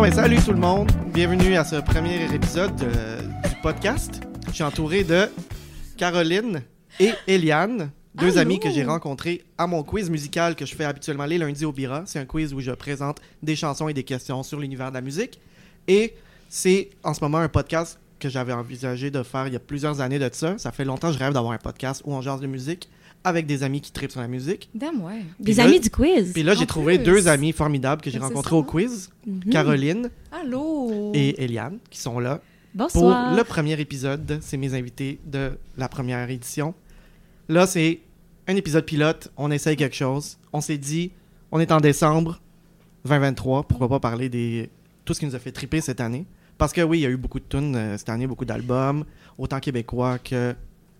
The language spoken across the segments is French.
Bon, ben salut tout le monde. Bienvenue à ce premier épisode euh, du podcast. Je suis entouré de Caroline et Eliane, deux Allô? amies que j'ai rencontrées à mon quiz musical que je fais habituellement les lundis au Bira. C'est un quiz où je présente des chansons et des questions sur l'univers de la musique. Et c'est en ce moment un podcast que j'avais envisagé de faire il y a plusieurs années de ça. Ça fait longtemps que je rêve d'avoir un podcast où on jase de musique avec des amis qui tripent sur la musique. Damn, ouais. Des là- amis du quiz. Puis là, j'ai trouvé plus. deux amis formidables que j'ai rencontrés au quiz, Mhm. Caroline Allô? et Eliane, qui sont là. pour Bonsoir. le premier épisode. C'est mes invités de la première édition. Là, c'est un épisode pilote. On essaye quelque chose. On s'est dit, on est en décembre 2023. Pourquoi pas parler des tout ce qui nous a fait triper cette année? Parce que oui, il y a eu beaucoup de tunes euh, cette année, beaucoup d'albums, autant québécois que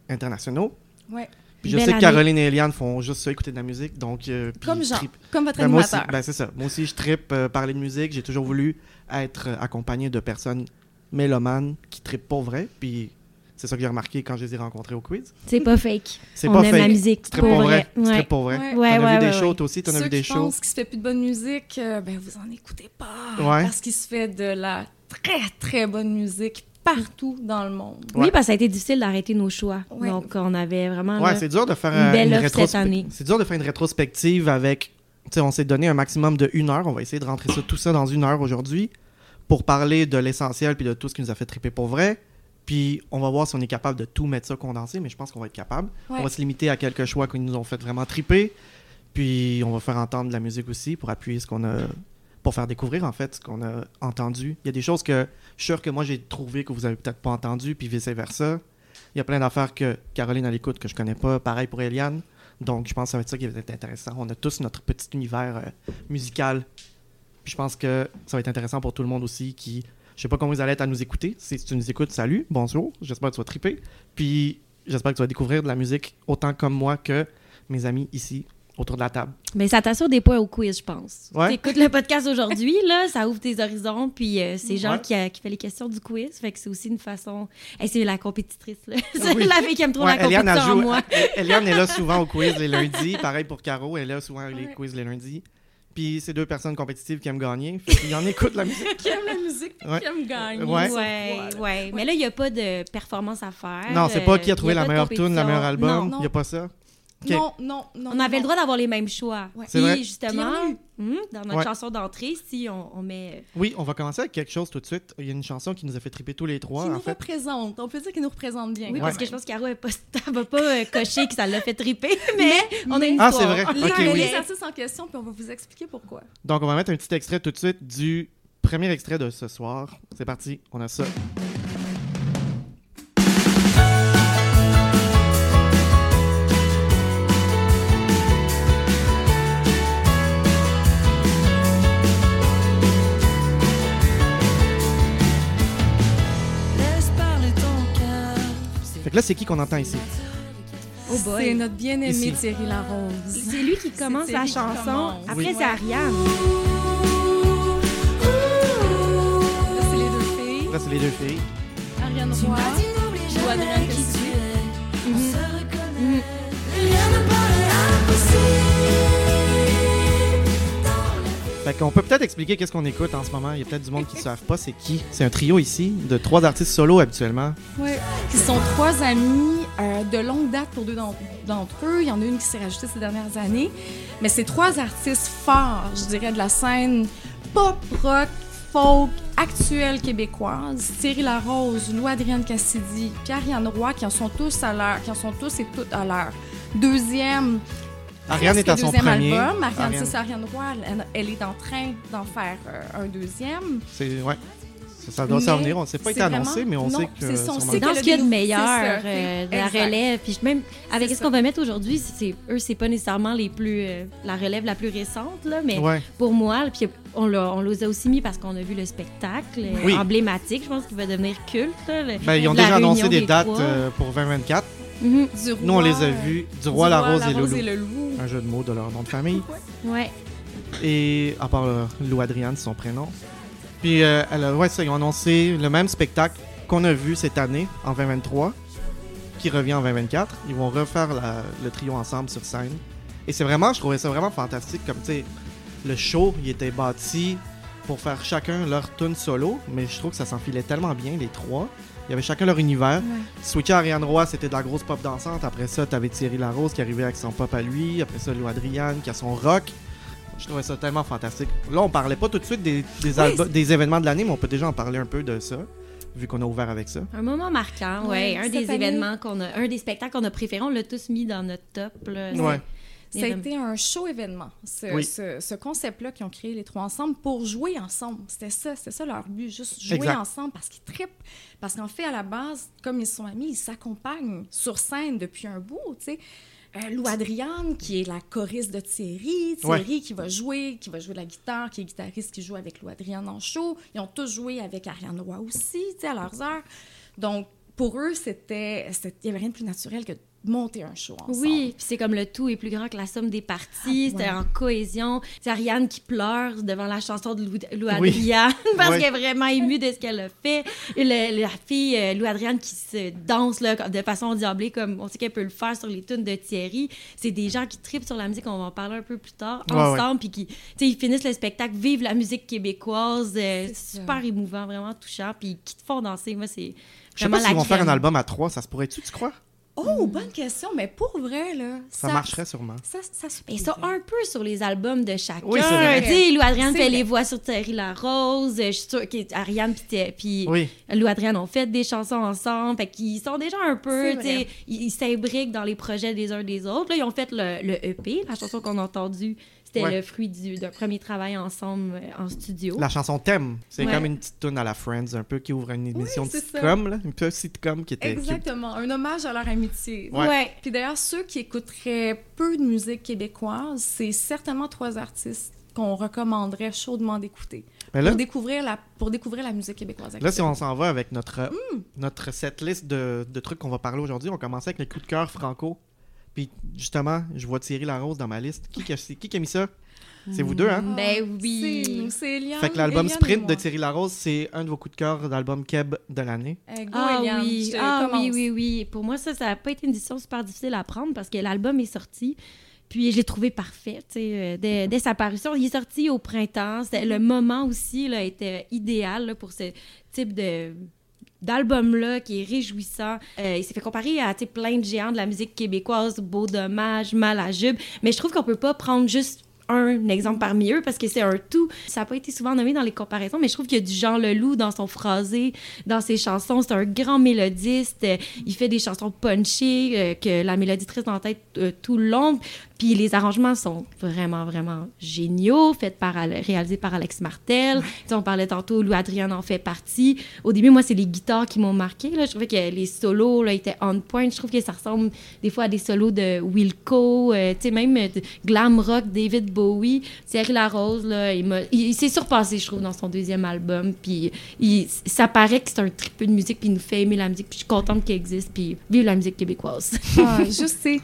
internationaux. Ouais. Puis je sais que. Caroline et Eliane font juste ça, écouter de la musique. Donc, euh, Comme trippent. comme votre Ben, moi aussi, animateur. ben, c'est ça. Moi aussi, je trippe euh, parler de musique. J'ai toujours voulu être euh, accompagné de personnes mélomanes qui trippent pour vrai. Puis c'est ça que j'ai remarqué quand je les ai rencontrés au quiz. C'est pas fake. C'est On pas aime fake. la musique. Tu trippes pour vrai. Tu Ouais. trippes pour vrai. Ouais. Ouais, T'en as ouais, vu des shows, ouais. toi aussi, t'en as Ceux vu des qui shows? pensent qu'il se fait plus de bonne musique, euh, ben vous en écoutez pas. Ouais. Parce qu'il se fait de la très très bonne musique partout dans le monde. Ouais. Oui, parce que ça a été difficile d'arrêter nos choix. Ouais. Donc, on avait vraiment. Ouais, là- c'est dur de faire une belle une offre cette rétrospe- année. C'est dur de faire une rétrospective avec. Tu sais, on s'est donné un maximum de une heure. On va essayer de rentrer ça, tout ça dans une heure aujourd'hui pour parler de l'essentiel puis de tout ce qui nous a fait triper pour vrai. Puis on va voir si on est capable de tout mettre ça condensé, mais je pense qu'on va être capable. Ouais. On va se limiter à quelques choix qui nous ont fait vraiment triper. Puis on va faire entendre de la musique aussi pour appuyer ce qu'on a. pour faire découvrir en fait ce qu'on a entendu. Il y a des choses que je suis sûr que moi j'ai trouvé que vous avez peut-être pas entendu, puis vice-versa. Il y a plein d'affaires que Caroline à l'écoute que je connais pas. Pareil pour Eliane. Donc je pense que ça va être ça qui va être intéressant. On a tous notre petit univers euh, musical. Je pense que ça va être intéressant pour tout le monde aussi qui. Je sais pas comment vous allez être à nous écouter. Si tu nous écoutes, salut, bonjour. J'espère que tu vas triper. Puis j'espère que tu vas découvrir de la musique autant comme moi que mes amis ici autour de la table. Mais ça t'assure des points au quiz, je pense. Ouais. T'écoutes le podcast aujourd'hui, là, ça ouvre tes horizons, puis euh, c'est Jean Ouais. qui, a- qui fait les questions du quiz, fait que c'est aussi une façon... Hey, c'est la compétitrice, là. Ah C'est oui. la fille qui aime trop Ouais, la Eliane, compétition en joue- moi. Eliane est là souvent au quiz les lundis. Pareil pour Caro, elle est là souvent les quiz les lundis. Puis c'est deux personnes compétitives qui aiment gagner. Qu'ils en écoutent la musique. Qui aime la musique, puis Ouais. qui aime gagner. Ouais. Ouais, voilà. ouais. Mais là, il n'y a pas de performance à faire. Non, c'est pas euh, qui a trouvé y a la meilleure tune, la meilleure album. Il n'y a pas ça? Non, non, non. On avait non. le droit d'avoir les mêmes choix. Ouais. C'est Puis, vrai. justement, Puis hum, dans notre Ouais. chanson d'entrée, si on, on met... Oui, on va commencer avec quelque chose tout de suite. Il y a une chanson qui nous a fait triper tous les trois, Qui en nous fait. représente. On peut dire qu'il nous représente bien. Oui, parce que je pense qu'Aro, ne va pas euh, cocher que ça l'a fait triper, mais, on a une Ah, c'est vrai. Là, Ok, mais oui. les artistes en question, puis on va vous expliquer pourquoi. Donc, on va mettre un petit extrait tout de suite du premier extrait de ce soir. C'est parti, on a ça. Fait que là, c'est qui qu'on entend ici? Oh boy. C'est notre bien-aimé. Thierry Larose. C'est lui qui commence la chanson. commence. Après, Oui. c'est Ariane. Là, c'est les deux filles. Là, c'est les deux filles. Ariane Roy. dire que qui c'est- tu es. On Mhm. se reconnaît. Mhm. Rien ne paraît impossible. Qu'on peut peut-être expliquer qu'est-ce qu'on écoute en ce moment. Il y a peut-être du monde qui ne savent pas c'est qui? C'est un trio ici de trois artistes solo habituellement. Ouais. Qui sont trois amis euh, de longue date pour deux d'en- d'entre eux. Il y en a une qui s'est rajoutée ces dernières années. Mais c'est trois artistes forts, je dirais, de la scène pop, rock, folk, actuelle québécoise. Thierry Larose, Lou-Adrienne Cassidy, Pierre-Yann Roy, qui en sont tous à leur, qui en sont tous et toutes à leur deuxième Ariane est à son deuxième premier. album. Ariane, Ariane. c'est ça, Ariane Roy, elle, elle est en train d'en faire euh, un deuxième. C'est ouais. Ça, ça doit s'en venir. On ne sait pas été c'est annoncé, mais on non, sait que. c'est sait Dans ce qu'il y a de meilleur euh, de la relève. Puis même avec C'est ce qu'on va mettre aujourd'hui, c'est eux, c'est pas nécessairement les plus euh, la relève la plus récente là, mais Ouais. pour moi, puis on l'a on les a aussi mis parce qu'on a vu le spectacle Oui. emblématique, je pense qu'il va devenir culte. là, le- Ben, ils ont déjà annoncé des des dates euh, pour 2024. Mhm. Du Nous, on les a vus. Du roi, la rose et le loup. le loup. Un jeu de mots de leur nom de famille. Ouais. Et à part euh, Lou Adriane, son prénom. Puis, euh, elle a- ouais, ça, ils ont annoncé le même spectacle qu'on a vu cette année, en 2023, qui revient en 2024. Ils vont refaire la- le trio ensemble sur scène. Et c'est vraiment, je trouvais ça vraiment fantastique. Comme, tu sais, le show, il était bâti pour faire chacun leur tune solo, mais je trouve que ça s'enfilait tellement bien, les trois. Il y avait chacun leur univers. Switcher Ariane Roy, c'était de la grosse pop dansante. Après ça, t'avais Thierry Larose qui arrivait avec son pop à lui. Après ça, Lou Adriane qui a son rock. Je trouvais ça tellement fantastique. Là, on parlait pas tout de suite des, des, événements de l'année, mais on peut déjà en parler un peu de ça, vu qu'on a ouvert avec ça. Un moment marquant, Ouais, ouais. Un des année- événements qu'on a, un des spectacles qu'on a préférés, on l'a tous mis dans notre top. Là. Ouais. Ça a été un show événement, ce, Oui. ce- ce concept-là qu'ils ont créé les trois ensemble pour jouer ensemble. C'était ça, c'était ça leur but, juste jouer Exact. ensemble parce qu'ils trippent. Parce qu'en fait, à la base, comme ils sont amis, ils s'accompagnent sur scène depuis un bout, tu sais. Euh, Lou Adriane, qui est la choriste de Thierry, Thierry qui va jouer, qui va jouer de la guitare, qui est guitariste qui joue avec Lou Adriane en show. Ils ont tous joué avec Ariane Roy aussi, tu sais, à leurs heures. Donc, pour eux, c'était, c'était- il n'y avait rien de plus naturel que de monter un show ensemble. Oui, puis c'est comme le tout est plus grand que la somme des parties, Ah, c'était ouais. en cohésion. C'est Ariane qui pleure devant la chanson de Lou, Lou Oui. Adriane parce Ouais. qu'elle est vraiment émue de ce qu'elle a fait. Et le- la fille euh, Lou Adriane qui se danse là, de façon diablée comme on sait qu'elle peut le faire sur les tunes de Thierry. C'est des gens qui tripent sur la musique, on va en parler un peu plus tard ensemble puis qui tu sais ils finissent le spectacle, vivent la musique québécoise, euh, C'est ça. super émouvant, vraiment touchant puis qui te font danser. Moi c'est Je sais vraiment pas s'ils la vont faire un album à trois, ça se pourrait-tu, tu crois? Oh, bonne question, mais pour vrai, là, Ça, marcherait sûrement. Ça, ça se Mais ça, un peu sur les albums de chacun. Oui, c'est vrai. Tu sais, Lou Adriane C'est fait vrai. les voix sur Thierry Larose. Je suis sûre qu'Ariane puis puis Oui. Lou Adriane ont fait des chansons ensemble. Fait qu'ils sont déjà un peu, tu sais, ils s'imbriquent dans les projets des uns des autres. Là, ils ont fait le, le EP, la chanson qu'on a entendue. C'était Ouais. le fruit du- d'un premier travail ensemble euh, en studio. La chanson Thème, c'est Ouais. comme une petite tune à la Friends, un peu qui ouvre une émission de c'est ça. sitcom, là, une petite sitcom qui était. qui- Exactement, un hommage à leur amitié. Ouais. Ouais. Puis d'ailleurs, ceux qui écouteraient peu de musique québécoise, c'est certainement trois artistes qu'on recommanderait chaudement d'écouter là, pour découvrir la pour découvrir la musique québécoise. là, si on s'en va avec notre, Hmm. notre setlist de, de trucs qu'on va parler aujourd'hui, on commence avec les coups de cœur franco. Puis justement, je vois Thierry Larose dans ma liste. Qui, qui, a, qui qui a mis ça? C'est vous deux, hein? Ben C'est oui. nous, c'est Eliane. Fait que l'album Sprint de Thierry Larose, c'est un de vos coups de cœur d'album Keb de l'année. Go, Ah Eliane, oui, ah commence. oui, oui, oui. Pour moi, ça, ça n'a pas été une décision super difficile à prendre parce que l'album est sorti. Puis je l'ai trouvé parfait, tu sais, euh, dès, dès sa parution. Il est sorti au printemps. C'était- Le moment aussi là, était idéal là, pour ce type de d'album-là qui est réjouissant. Euh, il s'est fait comparer à plein de géants de la musique québécoise, Beau Dommage, Mal à Jube. Mais je trouve qu'on peut pas prendre juste un exemple parmi eux parce que c'est un tout. Ça n'a pas été souvent nommé dans les comparaisons, mais je trouve qu'il y a du Jean Leloup dans son phrasé, dans ses chansons. C'est un grand mélodiste. Il fait des chansons punchées, euh, que la mélodie reste en tête euh, tout le long. Puis les arrangements sont vraiment, vraiment géniaux, faits par, réalisés par Alex Martel. Tu sais, on parlait tantôt, Louis Adrien en fait partie. Au début, moi, c'est les guitares qui m'ont marqué. Là. Je trouvais que les solos là, étaient on point. Je trouve que ça ressemble des fois à des solos de Wilco, euh, tu sais, même euh, glam rock, David Bowie. Thierry Larose, là, il, il, il s'est surpassé, je trouve, dans son deuxième album. Puis il- ça paraît que c'est un triple de musique, puis il nous fait aimer la musique. Puis je suis contente qu'il existe, puis vive la musique québécoise. Ah, juste, c'est...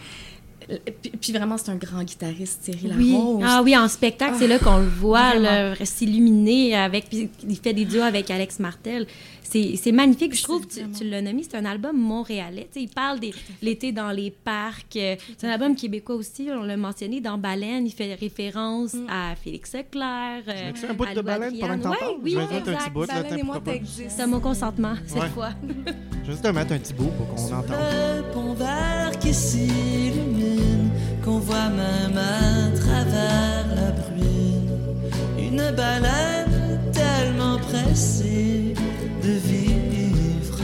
Puis, puis vraiment, c'est un grand guitariste, Thierry Oui. Larose. Ah oui, en spectacle, c'est là qu'on le voit là, s'illuminer avec. Puis il fait des duos avec Alex Martel. C'est magnifique. Je trouve, tu, l'as nommé, c'est un album montréalais. Il parle de l'été dans les parcs. C'est un album québécois aussi, on l'a mentionné. Dans Baleine, il fait référence Mm. à Félix Leclerc. euh, un bout à de baleine pendant que t'en parles? Oui, Je vais mettre un exact. petit bout, là, Baleine et moi, t'existes. C'est mon consentement cette Ouais. fois. Je vais juste te mettre un petit bout pour qu'on entende. Le pont vert qui s'illumine, qu'on voit même à travers la bruine. Une baleine tellement pressée de vivre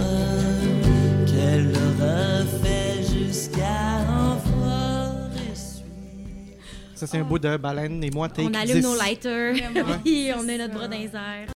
qu'elle l'aura fait jusqu'à en voir essuie. Ça, c'est un bout de baleine et moi, take On allume 10. nos lighters. Puis on a notre bras dans les airs.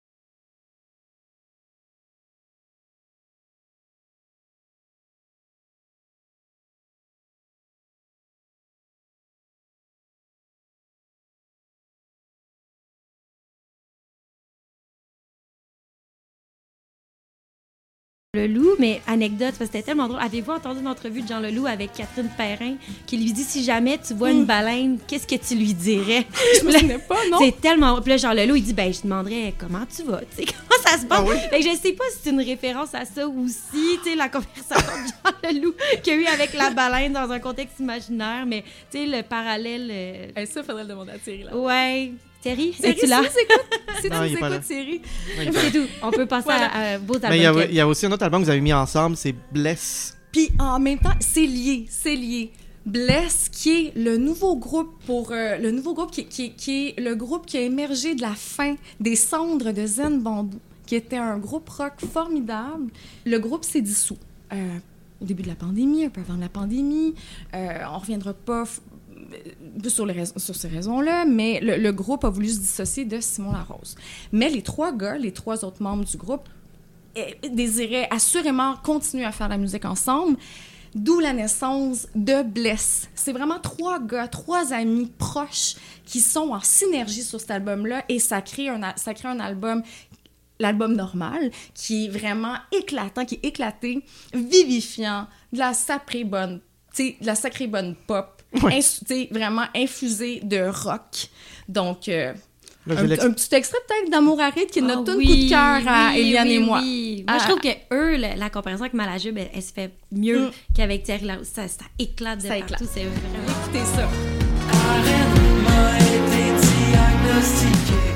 Le loup, mais anecdote, parce que c'était tellement drôle. Avez-vous entendu une entrevue de Jean Leloup avec Catherine Perrin qui lui dit si jamais tu vois une baleine, qu'est-ce que tu lui dirais? Je me souvenais pas, non? C'est tellement. Puis là, Jean Leloup, il dit ben, je demanderais comment tu vas, tu sais, comment ça se passe? Ah oui? Fait que je sais pas si c'est une référence à ça aussi, tu sais, la conversation de Jean Leloup qu'il y a eu avec la baleine dans un contexte imaginaire, mais tu sais, le parallèle. euh, ça, faudrait le demander à Thierry Larose. Ouais. Thierry, es-tu là? si tu nous écoutes, Thierry. C'est tout. On peut passer Voilà. à, à vos albums. Mais il y, a, y aussi un autre album que vous avez mis ensemble, c'est Bless. Puis en même temps, c'est lié, c'est lié. Bless, qui est le nouveau groupe pour euh, le nouveau groupe qui, qui- qui est le groupe qui a émergé de la fin des cendres de Zen Bamboo, qui était un groupe rock formidable. Le groupe s'est dissous euh, au début de la pandémie, un peu avant la pandémie. Euh, on reviendra pas rais- sur ces raisons-là, mais le, groupe a voulu se dissocier de Simon Larose. Mais les trois gars, les trois autres membres du groupe, eh, désiraient assurément continuer à faire la musique ensemble. D'où la naissance de Bless. C'est vraiment trois gars, trois amis proches qui sont en synergie sur cet album-là et ça crée un, ça crée un album, l'album normal, qui est vraiment éclatant, qui est éclaté, vivifiant, de la sacrée bonne, tu sais, de la sacrée bonne pop, Ouais. vraiment infusée de rock. Donc, euh, Là, je un, petit extrait peut-être d'Amour aride qui est notre Ah tune oui, coup de cœur à oui, Eliane oui, et moi. oui. Moi, je Ah. trouve que eux, la, la comparaison avec Malajube, elle, elle se fait mieux Mm. qu'avec Thierry Larousse. Ça, ça éclate de Ça partout. éclate. C'est vraiment... Écoutez ça. Arène m'a été diagnostiqué.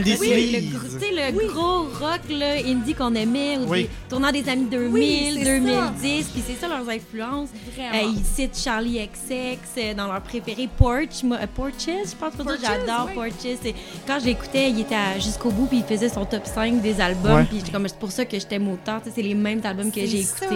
Le, le, gros- tu sais, le gros rock là, indie qu'on aimait Oui. tournant des années 2000, Oui, c'est 2010. Puis c'est ça leurs influences. Euh, ils citent Charlie XX euh, dans leur préféré Porch. Moi, euh, Porches, je pense que j'adore. Porches. Et quand je l'écoutais, il était jusqu'au bout puis il faisait son top 5 des albums. Puis c'est pour ça que je t'aime autant. C'est les mêmes albums que j'ai écoutés.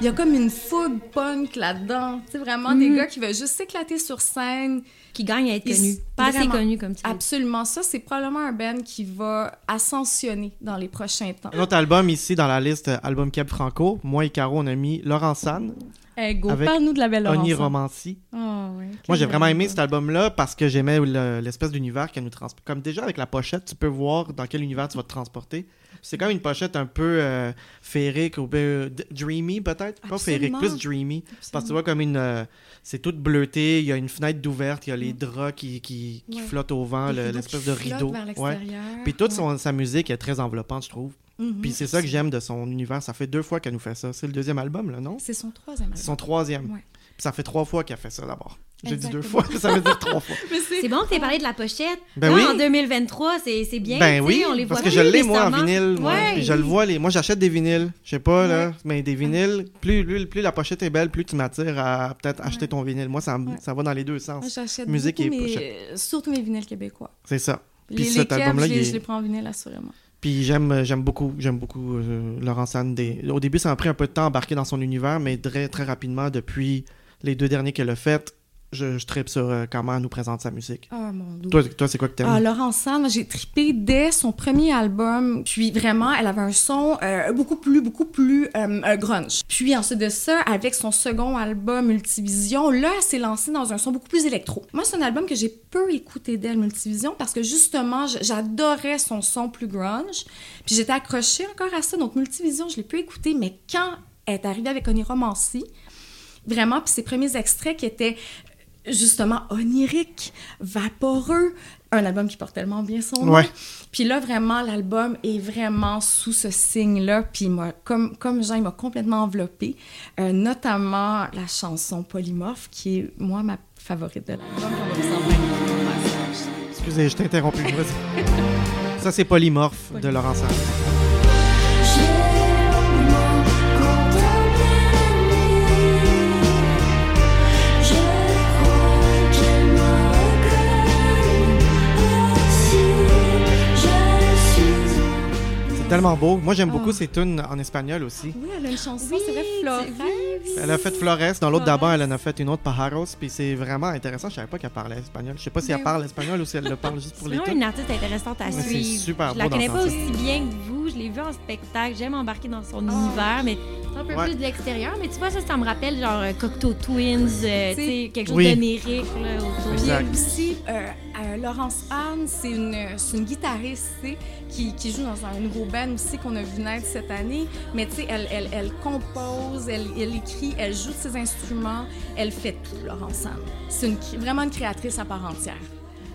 Il y a comme une fougue punk là-dedans. C'est vraiment des gars qui veulent juste s'éclater sur scène. Qui gagnent à être connus. Pas assez connus comme tu dis. Absolument. Ça, c'est probablement un band qui va ascensionner dans les prochains temps. Un autre album ici dans la liste, album Keb Franco. Moi et Caro, on a mis Laurent San, Hey, go, Avec parle-nous de la belle Oni Laurence. Romancy. Oh, ouais. Moi, j'ai vraiment aimé album. cet album-là parce que j'aimais le- l'espèce d'univers qu'elle nous transporte. Comme déjà avec la pochette, tu peux voir dans quel univers tu vas te transporter. C'est comme une pochette un peu euh, féerique ou peu d- dreamy peut-être? Pas féerique, plus dreamy. Parce que tu vois comme une... euh, c'est tout bleuté, il y a une fenêtre d'ouverte, il y a les draps qui, qui, qui Ouais. flottent au vent, le- l'espèce qui de rideau. vers Ouais. Puis toute Ouais. son- sa musique est très enveloppante, je trouve. Mhm. Puis c'est ça que j'aime de son univers. Ça fait deux fois qu'elle nous fait ça. C'est le deuxième album, là, non? C'est son troisième album. C'est son troisième. Puis ça fait trois fois qu'elle fait ça d'abord. J'ai dit deux fois, ça veut dire trois fois. Mais C'est bon que tu parlé de la pochette. Ben Là, oui. en 2023, c'est c'est bien. Ben oui, on les parce voit que je l'ai moi en vinyle. moi. Ouais, Puis je le vois. Les... Moi j'achète des vinyles. Je sais pas là, mais des vinyles, plus, plus, plus la pochette est belle, plus tu m'attires à peut-être acheter ton vinyle. Moi ça, ça va dans les deux sens. j'achète Musique beaucoup et mes- pochette. surtout mes vinyles québécois. C'est ça. Puis les cet album-là, je, les- est- je les prends en vinyle, assurément. Puis j'aime j'aime beaucoup, j'aime beaucoup euh, Laurent Sand. Des... Au début, ça m'a pris un peu de temps à embarquer dans son univers, mais très, très rapidement, depuis les deux derniers qu'elle a fait, je, je tripe sur euh, comment elle nous présente sa musique. Ah, mon Dieu. Toi, toi c'est quoi que t'aimes? Ah, Laurent Sand, j'ai trippé dès son premier album. Puis vraiment, elle avait un son euh, beaucoup plus, beaucoup plus euh, grunge. Puis ensuite de ça, avec son second album Multivision, là, elle s'est lancée dans un son beaucoup plus électro. Moi, c'est un album que j'ai peu écouté d'elle, Multivision, parce que justement, j'adorais son son plus grunge. Puis j'étais accrochée encore à ça. Donc Multivision, je l'ai peu écouté, mais quand elle est arrivée avec Oni Romancy, vraiment, puis ses premiers extraits qui étaient justement oniriques, vaporeux, un album qui porte tellement bien son nom. Ouais. Puis là, vraiment, l'album est vraiment sous ce signe-là. Puis moi, comme, comme Jean, il m'a complètement enveloppée, Euh, notamment la chanson Polymorphe, qui est, moi, ma favorite de l'album. Excusez, je t'ai interrompu. Ça, c'est Polymorphe de Laurent Sand. Tellement beau. Moi, j'aime beaucoup Ah. ses tunes en espagnol aussi. Oui, elle a une chanson, Oui, c'est vrai, oui, oui. Elle a fait Flores, dans l'autre Flores. d'abord, elle en a fait une autre Pajaros, puis c'est vraiment intéressant. Je savais pas qu'elle parlait espagnol. Je sais pas si Ben elle parle espagnol ou si elle le parle juste pour C'est les vraiment tunes. une artiste intéressante à c'est suivre. super je la beau connais pas aussi bien que vous. Je l'ai vue en spectacle. J'aime embarquer dans son univers, mais un peu Ouais. plus de l'extérieur. Mais tu vois, ça, ça me rappelle genre euh, Cocteau Twins, euh, tu sais, quelque chose Oui. d'onirique là, autour. Elle aussi, euh, euh, Laurence Anne, c'est une, c'est une guitariste tu sais, qui, qui joue dans un nouveau band aussi qu'on a vu naître cette année. Mais tu sais, elle, elle, elle compose, elle, elle écrit, elle joue de ses instruments, elle fait tout, Laurence Anne. C'est une, vraiment une créatrice à part entière.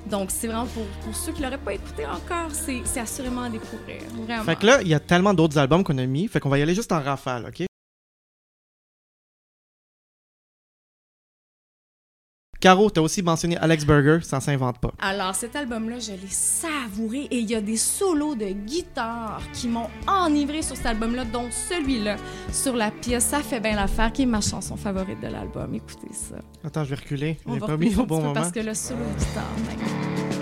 Donc, c'est vraiment pour, pour ceux qui l'auraient pas écouté encore, c'est c'est assurément à découvrir. Vraiment. Fait que là, il y a tellement d'autres albums qu'on a mis, fait qu'on va y aller juste en rafale, OK? Caro, t'as aussi mentionné Alex Burger, ça s'invente pas. Alors, cet album-là, je l'ai savouré et il y a des solos de guitare qui m'ont enivré sur cet album-là, dont celui-là, sur la pièce Ça fait bien l'affaire, qui est ma chanson favorite de l'album. Écoutez ça. Attends, je vais reculer. On va pas mis au bon moment. Parce que le solo de guitare, mec.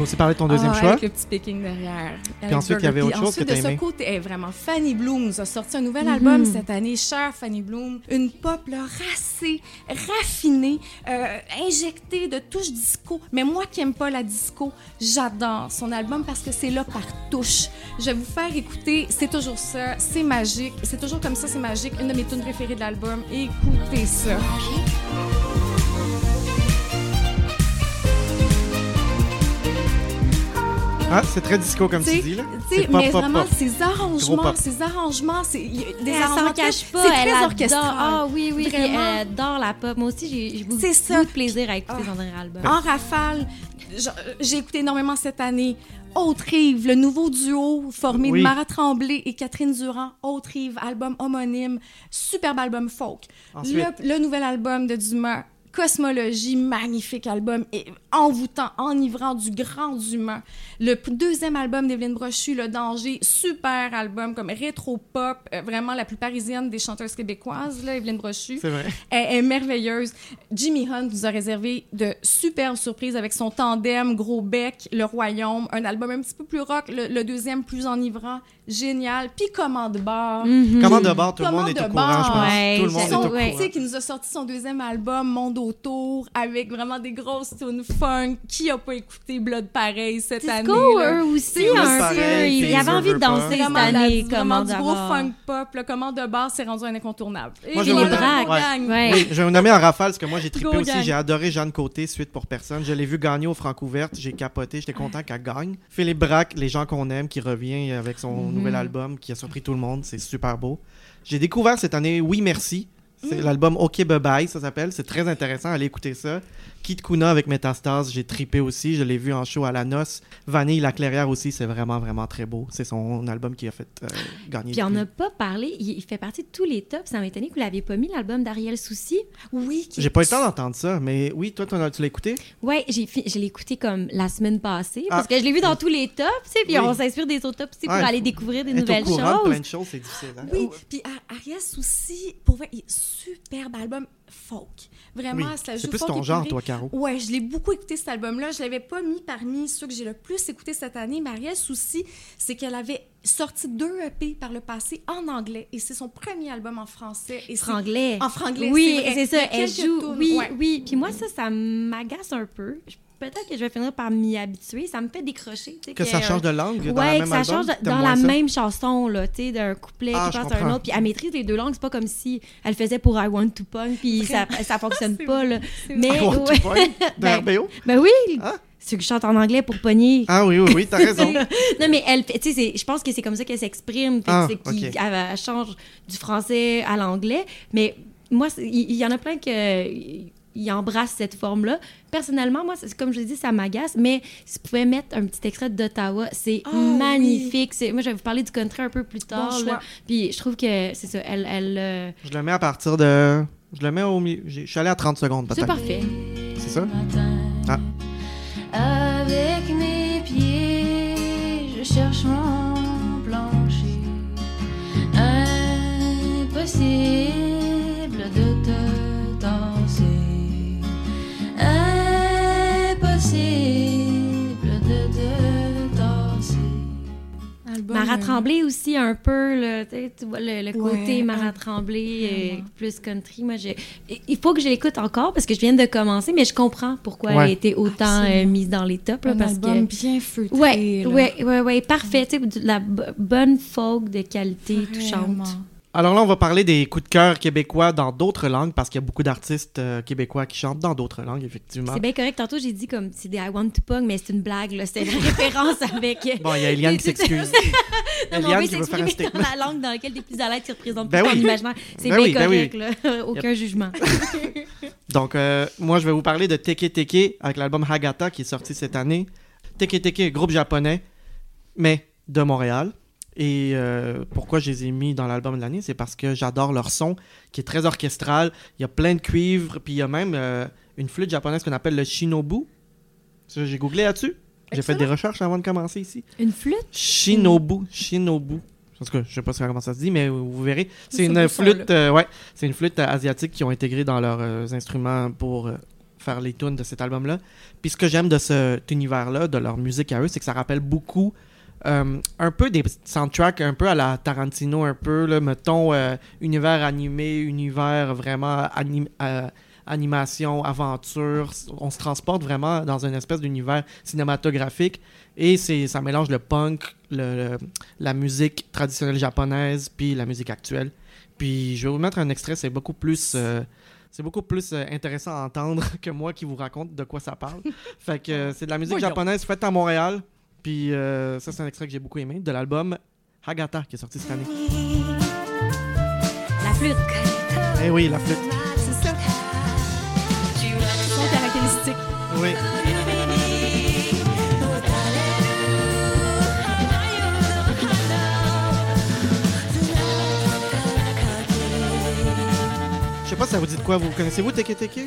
Aussi parler de ton deuxième Ah, choix. Avec le petit picking derrière. Alex ensuite, il y avait autre chose que ensuite, t'as de ce côté, eh, vraiment, Fanny Bloom nous a sorti un nouvel Mhm. album cette année, cher Fanny Bloom. Une pop là, racée, raffinée, euh, injectée de touches disco. Mais moi qui aime pas la disco, j'adore son album parce que c'est là par touche. Je vais vous faire écouter, c'est toujours ça, c'est magique. C'est toujours comme ça, c'est magique. Une de mes tunes préférées de l'album. Écoutez ça. Ah, c'est très disco comme tu dis, là. Pop, mais pop, vraiment, pop. ces arrangements, ces arrangements, c'est des Elle arrangements s'en cache pas. C'est elle très adore- orchestral. Ah oui, oui. Vraiment. Elle adore la pop. Moi aussi, j'ai beaucoup, de plaisir à écouter Ah. son dernier album. En rafale, j'ai écouté énormément cette année. Autre-Yves, le nouveau duo formé Oui. de Mara Tremblay et Catherine Durand. Autre-Yves, album homonyme, superbe album folk. Ensuite. Le, le nouvel album de Dumas, Cosmologie, magnifique album, et envoûtant, enivrant du grand Dumas. Le deuxième album d'Evelyne Brochu, Le Danger, super album comme rétro-pop, euh, vraiment la plus parisienne des chanteuses québécoises, là, Evelyne Brochu. C'est vrai. Elle est merveilleuse. Jimmy Hunt nous a réservé de superbes surprises avec son tandem Gros Bec, Le Royaume, un album un petit peu plus rock, le, le deuxième plus enivrant, génial. Puis Commande Bar. Mhm. Commande de bord, tout le monde est au courant, je pense. Ouais, tout le monde est son- au courant. sais, qui nous a sorti son deuxième album, Monde autour, avec vraiment des grosses tunes funk. Qui a pas écouté Blood Pareil cette année? Disco, eux aussi, C'est un pareil, peu. Il puis y avait veut, envie de danser cette la- année, vraiment comment du gros funk pop. Le commande de bar s'est rendu un incontournable. Moi, Et je les vais- braques, ouais. gagne. Ouais. Oui, je vais vous nommer en rafale parce que moi j'ai trippé Go, aussi. gang. J'ai adoré Jeanne Côté, suite pour personne. Je l'ai vu gagner au Francouverte. J'ai capoté. J'étais content qu'elle gagne. Philippe Braque, Les gens qu'on aime, qui revient avec son Mhm. nouvel album qui a surpris tout le monde. C'est super beau. J'ai découvert cette année Oui Merci. C'est l'album OK Bye Bye, ça s'appelle. C'est très intéressant. Allez écouter ça. Kid Kuna avec Metastase, j'ai trippé aussi. Je l'ai vu en show à la noce. Vanille La Clairière aussi, c'est vraiment, vraiment très beau. C'est son album qui a fait euh, gagner. Puis on n'a pas parlé, il, fait partie de tous les tops. Ça m'a étonné que vous l'aviez pas mis, l'album d'Ariel Soucy. Oui, qui- J'ai pas eu le temps d'entendre ça, mais oui, toi, as- tu l'as écouté? Ouais, j'ai fi- je l'ai écouté comme la semaine passée Ah. parce que je l'ai vu dans tous les tops, tu sais, puis Oui. on s'inspire des autres tops aussi pour aller découvrir des au nouvelles courant de choses. plein de choses, c'est difficile. hein? Oui, puis Ar- Ariel Soucy, pour vrai, il est superbe album folk. Oui, Vraiment, c'est la c'est joue plus folk ton genre, toi, Caro. Ouais, je l'ai beaucoup écouté cet album-là. Je l'avais pas mis parmi ceux que j'ai le plus écouté cette année. Mais Ariel Soucy, c'est qu'elle avait sorti deux EP par le passé en anglais et c'est son premier album en français. Et c'est- Franglais. En franglais, Oui, c'est c'est ça. Elle joue. Oui, ouais. oui. Puis moi, ça, ça m'agace un peu. Peut-être que je vais finir par m'y habituer. Ça me fait décrocher. tu sais, Que ça change de langue dans Ouais, la que même ça album? change dans la ça? même chanson, là, tu sais, d'un couplet Ah, qui passe à un autre. Puis elle maîtrise les deux langues. C'est pas comme si elle faisait pour I Want to Punk, puis ça, ça fonctionne pas, là. Mais, I want to ouais. de Ben, RBO? Ben oui! Ah. Ceux qui chantent en anglais pour pogner. Ah oui, oui, oui, t'as raison. Non, mais elle, fait- tu sais, je pense que c'est comme ça qu'elle s'exprime. Fait que Ah, elle, elle change du français à l'anglais. Mais moi, il y, en a plein qui ils embrassent cette forme-là. Personnellement, moi, c'est- comme je l'ai dit, ça m'agace. Mais si vous pouvez mettre un petit extrait d'Ottawa, c'est Ah, magnifique. C'est- Moi, je vais vous parler du country un peu plus tard. là. Puis je trouve que c'est ça. Elle, elle, euh, Je le mets à partir de... Je le mets au milieu. j'ai- Je suis allé à 30 secondes, c'est parfait. C'est ça? matin. Avec mes pieds, je cherche mon plancher. Impossible Album, Mara euh, Tremblay aussi un peu, là, tu vois, le, le Ouais, côté Mara ah, Tremblay, euh, plus country. Moi, j'ai- il faut que je l'écoute encore parce que je viens de commencer, mais je comprends pourquoi elle a Ouais. été autant euh, mise dans les tops. là, un parce album que... bien feutré. Ouais, là. ouais, ouais, ouais, parfait. Tu sais, de la bo- bonne folk de qualité Vraiment. touchante. Alors là, on va parler des coups de cœur québécois dans d'autres langues, parce qu'il y a beaucoup d'artistes euh, québécois qui chantent dans d'autres langues, effectivement. C'est bien correct. Tantôt, j'ai dit comme c'est des I Want to Pug, mais c'est une blague. là. C'est une référence avec. Bon, il y a Eliane qui s'excuse. Non, mais on Eliane qui veut faire un statement. dans la langue dans laquelle tu es plus à l'aise, qui représente Ben plus oui. ton imaginaire. C'est Ben bien oui, ben correct, là. Aucun jugement. Donc, euh, moi, je vais vous parler de Teke Teke avec l'album Hagata qui est sorti cette année. Teke Teke, groupe japonais, mais de Montréal. Et euh, pourquoi je les ai mis dans l'album de l'année, c'est parce que j'adore leur son qui est très orchestral. Il y a plein de cuivres, puis il y a même euh, une flûte japonaise qu'on appelle le shinobu. Ça, J'ai googlé là-dessus. J'ai fait des recherches avant de commencer ici. Une flûte? Shinobu. Shinobu. En tout cas, je sais pas comment ça se dit, mais vous verrez. C'est C'est une flûte, euh, ouais, c'est une flûte euh, asiatique qu'ils ont intégré dans leurs euh, instruments pour euh, faire les tunes de cet album-là. Puis ce que j'aime de cet univers-là, de leur musique à eux, c'est que ça rappelle beaucoup euh, un peu des soundtracks un peu à la Tarantino, un peu, là, mettons, euh, univers animé, univers vraiment anim- euh, animation, aventure. On se transporte vraiment dans une espèce d'univers cinématographique et c'est ça mélange le punk, le, le- la musique traditionnelle japonaise puis la musique actuelle. Puis je vais vous mettre un extrait, c'est beaucoup plus c'est beaucoup plus euh, intéressant à entendre que moi qui vous raconte de quoi ça parle. fait que euh, c'est de la musique Voyons. japonaise faite à Montréal. Puis euh, ça c'est un extrait que j'ai beaucoup aimé de l'album Hagata qui est sorti cette année. La flûte. Eh oui, la flûte. C'est ça. Son caractéristique. Oui. Je sais pas si ça vous dit de quoi. Vous connaissez-vous Teke Teke?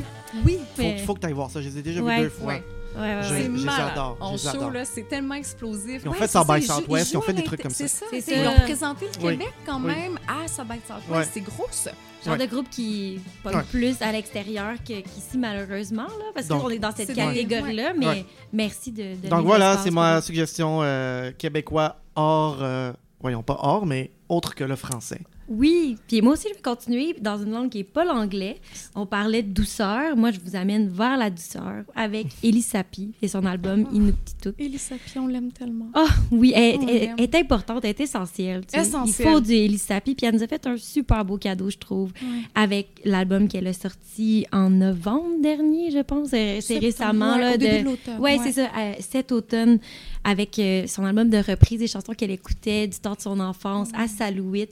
Oui. Faut, Mais- faut que tu ailles voir ça. Je les ai déjà Ouais, vus deux fois. ouais. Ouais, ouais, Je- ouais. C'est je les malade. adore, En show, là, c'est tellement explosif. Ils ont Ouais, fait South by ils Southwest, ils ont jouent fait des trucs comme ça. C'est ça. Ça. Ils ont représenté le Oui. Québec quand Oui. même à South by Southwest. Ouais. C'est gros, ça. Genre Ouais. de groupe qui pogne Ouais. plus à l'extérieur qu'ici, malheureusement, là, parce qu'on est dans cette catégorie-là, mais Ouais. merci de, de Donc voilà, c'est ma suggestion euh, québécois hors. euh, voyons, pas hors, mais autre que le français. Oui, puis moi aussi, je vais continuer dans une langue qui n'est pas l'anglais. On parlait de douceur. Moi, je vous amène vers la douceur avec Elie Sapi et son album Inuktitut. Elisa Pion, on l'aime tellement. Ah oui, elle, est importante, elle est essentielle. tu. Essentielle. Il faut du Elie Sapi, puis elle nous a fait un super beau cadeau, je trouve, avec l'album qu'elle a sorti en novembre dernier, je pense. C'est récemment. ouais, là, au début de... de l'automne, Ouais, ouais. c'est ça, euh, cet automne, avec euh, son album de reprise des chansons qu'elle écoutait du temps de son enfance à Salouit,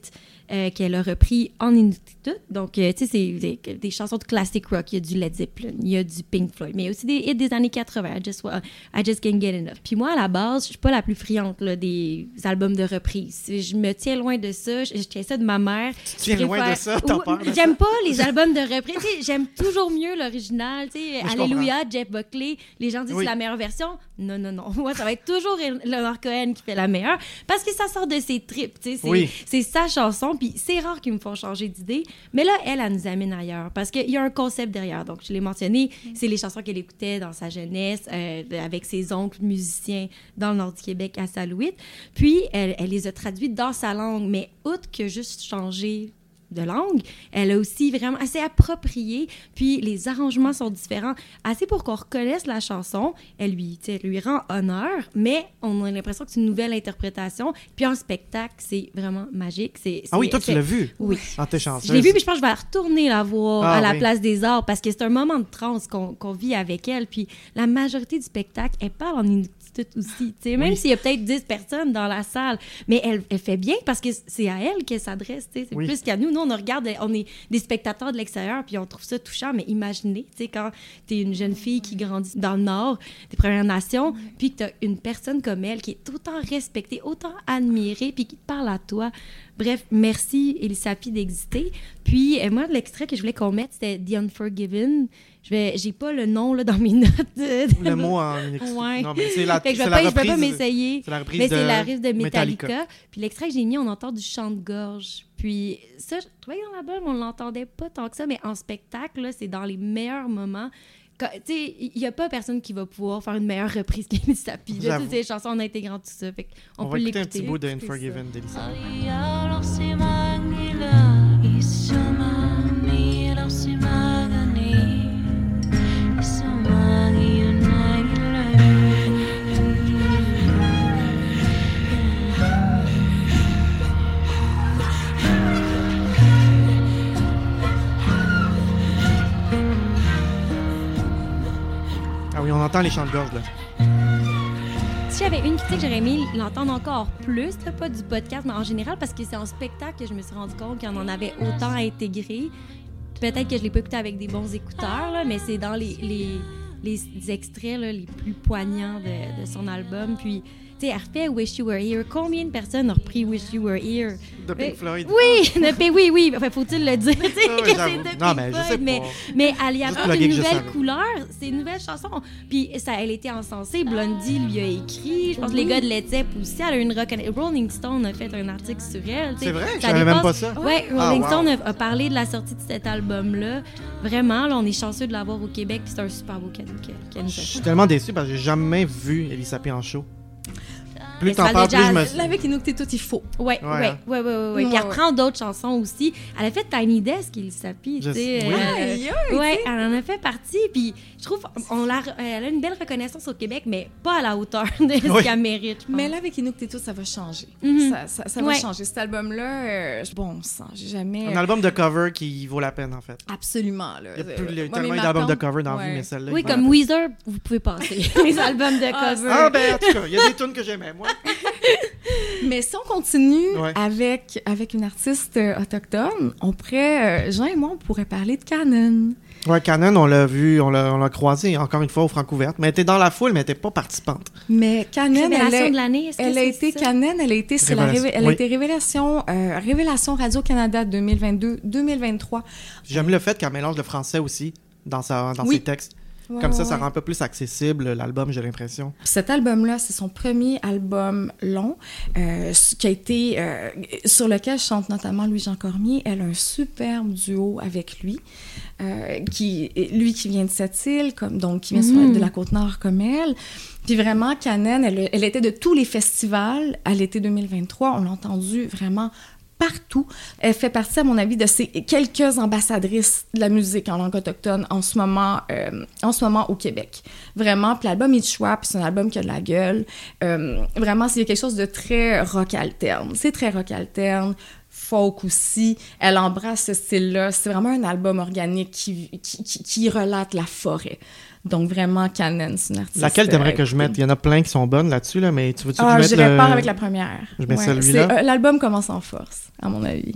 euh, qu'elle a repris en Inuktitut. Donc, euh, tu sais, c'est des, des chansons de classic rock. Il y a du Led Zeppelin, il y a du Pink Floyd, mais il y a aussi des hits des années 80. I just, I just can't get enough. Puis moi, à la base, je suis pas la plus friante là, des albums de reprise. Je me tiens loin de ça. Je, je tiens ça de ma mère. Tu tiens loin de ça, ça? J'aime pas les albums de reprise. J'aime toujours mieux l'original. Alléluia, Jeff Buckley. Les gens disent Oui. c'est la meilleure version. Non, non, non. Moi, ça va être toujours Leonard Cohen qui fait la meilleure parce que ça sort de ses tripes. tu sais. C'est Oui. sa chanson. Puis c'est rare qu'ils me font changer d'idée. Mais là, elle, elle nous amène ailleurs parce qu'il y a un concept derrière. Donc, je l'ai mentionné, c'est les chansons qu'elle écoutait dans sa jeunesse euh, avec ses oncles musiciens dans le nord du Québec à Salouit. Puis, elle, elle les a traduites dans sa langue. Mais outre que juste changer de langue, elle a aussi vraiment assez approprié, puis les arrangements sont différents, assez pour qu'on reconnaisse la chanson, elle lui, lui rend honneur, mais on a l'impression que c'est une nouvelle interprétation, puis en spectacle, c'est vraiment magique. C'est, Ah oui, toi, tu l'as vu? Oui. Ah, t'es chanceuse. Je l'ai vu, puis je pense que je vais retourner la voir Ah à la oui. place des arts parce que c'est un moment de transe qu'on qu'on vit avec elle. Puis la majorité du spectacle, elle parle en inuktitut aussi. Même Oui. s'il y a peut-être 10 personnes dans la salle, mais elle, elle fait bien parce que c'est à elle qu'elle s'adresse. C'est Oui. plus qu'à nous. Nous, on regarde, on est des spectateurs de l'extérieur, puis on trouve ça touchant. Mais imaginez, quand tu es une jeune fille qui grandit dans le Nord, des Premières Nations, puis que tu as une personne comme elle qui est autant respectée, autant admirée, puis qui te parle à toi. Bref, merci Elisapi d'exister. Puis euh, moi, l'extrait que je voulais qu'on mette, c'était The Unforgiven. Je vais, j'ai pas le nom là dans mes notes. de- Le mot en. Ouais. Non, mais c'est la, Fait que je vais la pas, je vais pas reprise- m'essayer. C'est la reprise Mais de c'est la rive de Metallica. Metallica. Puis l'extrait que j'ai mis, on entend du chant de gorge. Puis ça, je trouvais dans l'album, on l'entendait pas tant que ça, mais en spectacle, là, c'est dans les meilleurs moments. Tu sais, il n'y a pas personne qui va pouvoir faire une meilleure reprise. Tu sais, c'est les chansons en intégrant tout ça. Fait qu'on On, peut va écouter un l'écouter. petit bout de. Unforgiven d'Elisa. On entend les chants de gorge. Si j'avais une critique, j'aurais aimé l'entendre encore plus, pas du podcast, mais en général, parce que c'est en spectacle que je me suis rendu compte qu'on en avait autant intégré. Peut-être que je l'ai pas écouté avec des bons écouteurs, mais c'est dans les, extraits les plus poignants de, de son album. Puis, sais, elle refait Wish You Were Here. Combien de personnes ont repris Wish You Were Here? De Pink Mais- Floyd. Oui, paie- oui, oui. Enfin, faut-il le dire, Ah oui, que de Non, mais je sais mais, pas. mais elle y apporte une nouvelle couleur. C'est une nouvelle chanson. Puis ça, elle était encensée. Blondie lui a écrit. Je pense que les gars de Led Zepp aussi. Elle a une rock. Rolling Stone a fait un article sur elle. C'est vrai? Je savais même pas ça. Ouais, Ah, Rolling wow. Stone a, a parlé de la sortie de cet album-là. Vraiment, là, on est chanceux de l'avoir au Québec. puis C'est un super beau cadeau qu'elle nous a Je suis tellement déçu parce que j'ai jamais vu Elisa P en show. Plus t'en parles, plus je me jazz. Là, avec Inuktitut, tout, il faut. Ouais, Ouais, ouais, hein. ouais, ouais, ouais, ouais. Puis Ouais, elle reprend d'autres chansons aussi. Elle a fait Tiny Desk, il s'appuie, tu sais. euh, Ouais, elle en a fait partie. Puis je trouve on l'a, elle a une belle reconnaissance au Québec, mais pas à la hauteur de ce Oui. qu'elle mérite. Mais là, avec Inuktitut, ça va changer. Mhm. Ça, ça, ça va changer. Cet album-là, euh, bon sang, j'ai jamais... Un album de cover qui vaut la peine, en fait. Absolument, là. Il y a Euh, plus tellement d'albums de cover dans la vie, mais celle-là. oui, comme Weezer, vous pouvez passer les albums de Ah, cover. Ah, ben, en tout cas, il y a des tunes que j'aimais, moi. Mais si on continue Ouais. avec, avec une artiste euh, autochtone, on pourrait, euh, Jean et moi, on pourrait parler de Canon. Ouais, Canon, on l'a vu, on l'a on l'a croisé encore une fois au Francouverte. Mais elle était dans la foule, mais elle était pas participante. Mais Canon, elle, est- de l'année, elle a c'est été ça? Canon, elle a été sur la Révélation, révé- elle a oui. été révélation euh, révélation Radio Canada 2022 2023. J'aime le fait qu'elle mélange le français aussi dans, sa, dans Oui. ses textes. Ouais, Comme ça, ouais, ça rend un peu plus accessible l'album, j'ai l'impression. Cet album-là, c'est son premier album long, euh, qui a été euh, sur lequel chante notamment Louis-Jean Cormier. Elle a un superbe duo avec lui, euh, qui lui qui vient de cette île, comme donc qui vient sur- Mhm. de la côte nord comme elle. Puis vraiment, Canen, elle, elle était de tous les festivals à l'été 2023. On l'a entendu vraiment partout. Elle fait partie, à mon avis, de ces quelques ambassadrices de la musique en langue autochtone en ce moment, euh, en ce moment au Québec. Vraiment, puis l'album It's Schwab, c'est un album qui a de la gueule. Euh, vraiment, c'est quelque chose de très rock alterne. C'est très rock alterne, folk aussi. Elle embrasse ce style-là. C'est vraiment un album organique qui, qui- qui relate la forêt. Donc vraiment, Canon, c'est une artiste. Laquelle t'aimerais euh, que je mette? Il y en a plein qui sont bonnes là-dessus, là, mais tu veux-tu que Ah, je je mette le- pas avec la première. Je mets celui-là? c'est- euh, L'album commence en force, à mon avis.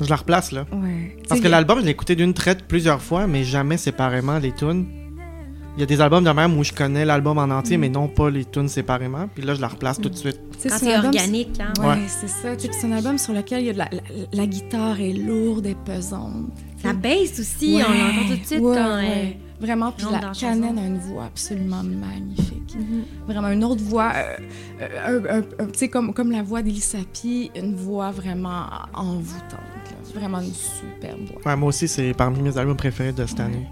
Je la replace, là. Ouais. Parce que l'album, je l'ai écouté d'une traite plusieurs fois, mais jamais séparément les tunes. Il y a des albums de même où je connais l'album en entier, mais non pas les tunes séparément. Puis là, je la replace tout de suite. Quand c'est organique, hein. Ouais, Ouais. c'est ça. Tu sais, puis c'est un album sur lequel il y a de la, la, la guitare est lourde et pesante. Ça baisse aussi, Ouais, on l'entend tout de suite ouais, quand ouais. Vraiment, puis la chanson. a une voix absolument magnifique. Mhm. Vraiment, une autre voix, euh, euh, un- un- un- tu sais, comme, comme la voix d'Elisapi, une voix vraiment envoûtante. là. Vraiment une superbe voix. Ouais, moi aussi, c'est parmi mes albums préférés de cette Ouais. année.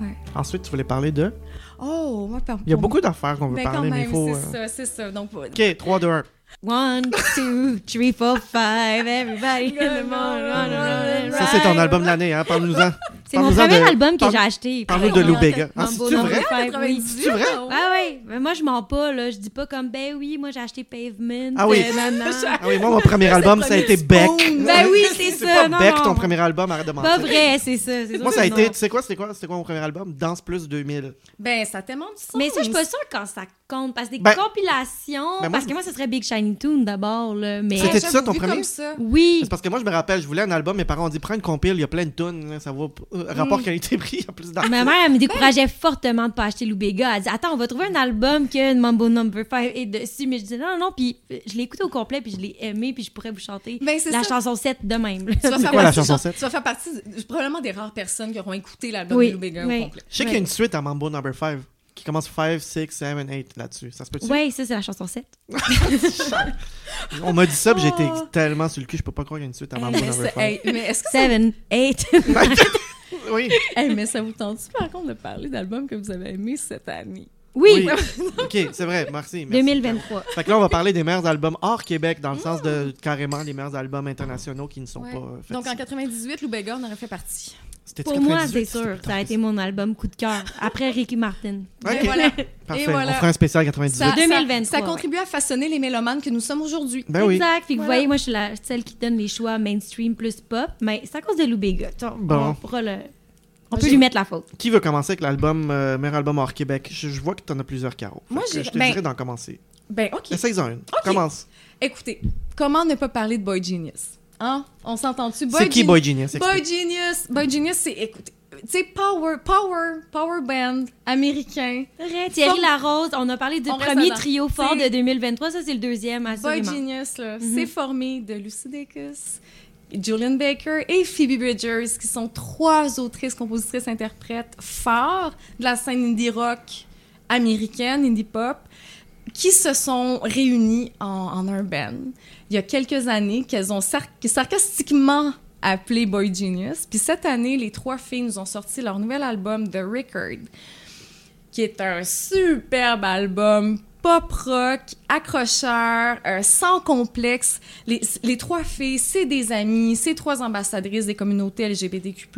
Ouais. Ensuite, tu voulais parler de? Oh, moi, par- Il y a beaucoup d'affaires qu'on veut Ben, parler, quand mais il même, faut. c'est euh, ça, c'est ça. Donc, Ok, 3, 2, 1. One, two, three, four, five, everybody in the morning, Ça, c'est ton album de l'année, hein? Parle-nous-en. C'est mon premier de- album que parle- j'ai acheté. parle-nous de Ah, Lou Bega. Ah, c'est-tu Number vrai? Oui. C'est vrai? Ah oui, mais moi je mens pas là, je dis pas comme ben oui, moi j'ai acheté Pavement. Ah oui. euh. Ah oui, moi, mon premier album, ça a été Beck. Ben oui, c'est C'est ça. pas non, Beck, non. ton premier album, arrête de mentir. Pas vrai, c'est ça. c'est Moi, ça a été. Tu sais quoi, c'était quoi, c'était quoi mon premier album? Danse Plus 2000. Ben, ça a tellement du sens. Mais ça, je suis pas sûre quand ça compte. Parce que des Ben- compilations. Ben moi, parce que moi, ce serait Big Shiny Tune d'abord. Là, mais... C'était ça, ton premier? Oui. C'est parce que moi, je me rappelle, je voulais un album, mes parents ont dit prends une compile, il y a plein de tunes, ça vaut euh, rapport Mm. qualité-prix, il y a plus d'argent. Ma mère, elle me décourageait fortement de pas acheter Lou Bega. Elle dit Attends, on va trouver un album que Mambo Number 5 est dessus. Mais je dis Non, non, non. Puis euh, je l'ai écouté au complet, puis je l'ai aimé, puis je pourrais vous chanter Ben, la ça. chanson 7 de même. Tu vas, faire quoi, la partie, chanson genre, 7? tu vas faire partie de- probablement des rares personnes qui auront écouté l'album Oui, de Lou Bega oui. au complet. Je sais qu'il y a une suite à Mambo Number 5 qui commence 5, 6, 7, 8 là-dessus. Ça se peut-tu? Ouais, ça, c'est la chanson 7. On m'a dit ça, puis j'étais Oh. tellement sur le cul, je peux pas croire qu'il y a une suite à Mambo Number c'est- 5. hey, mais est-ce que ça, 7, 8. Oui. hey, mais ça vous tente par contre de parler d'albums que vous avez aimés cette année? Oui, ok, c'est vrai, merci. merci. 2023. Fait que là, on va parler des meilleurs albums hors Québec, dans le sens de carrément les meilleurs albums internationaux qui ne sont Ouais. pas euh, faits Donc en ici. 98, Lou Bega en aurait fait partie. C'était Pour moi, 98, c'est sûr. Ça a été mon album coup de cœur. Après Ricky Martin. Ok. Et voilà. Parfait, Et voilà. on fera un spécial 98. Ça, ça- 2023, ça ouais. contribue à façonner les mélomanes que nous sommes aujourd'hui. Ben oui. Exact. Puis que vous voyez, moi, je suis la, celle qui donne les choix mainstream plus pop. Mais c'est à cause de Lou Bega. On, Bon. on pourra le... On peut lui mettre la faute. Qui veut commencer avec l'album, euh, meilleur album hors Québec? Je, je vois que tu en as plusieurs carreaux. Fait Moi, je te ben- dirais d'en commencer. Ben, OK. Essaye-en une. Commence. Écoutez, comment ne pas parler de Boy Genius? Hein? On s'entend-tu? C'est qui Boy Genius? Boy. Genius. Boy Genius, c'est, écoutez, tu sais, power, power, power band américain. Vrai, Thierry Forme- Larose, on a parlé du On premier trio fort de 2023. Ça, c'est le deuxième, Boy assurément. Genius, là, Mhm. c'est formé de Lucy Dacus, Julian Baker et Phoebe Bridgers, qui sont trois autrices, compositrices, interprètes forts de la scène indie rock américaine, indie pop, qui se sont réunies en, en un band il y a quelques années, qu'elles ont sar- sarcastiquement appelé Boy Genius. Puis cette année, les trois filles nous ont sorti leur nouvel album, The Record, qui est un superbe album pop rock, accrocheur, euh, sans complexe. Les, les trois filles, c'est des amies, c'est trois ambassadrices des communautés LGBTQ+.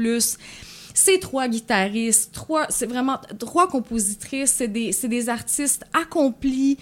C'est trois guitaristes, trois, c'est vraiment trois compositrices, c'est des, c'est des artistes accomplis,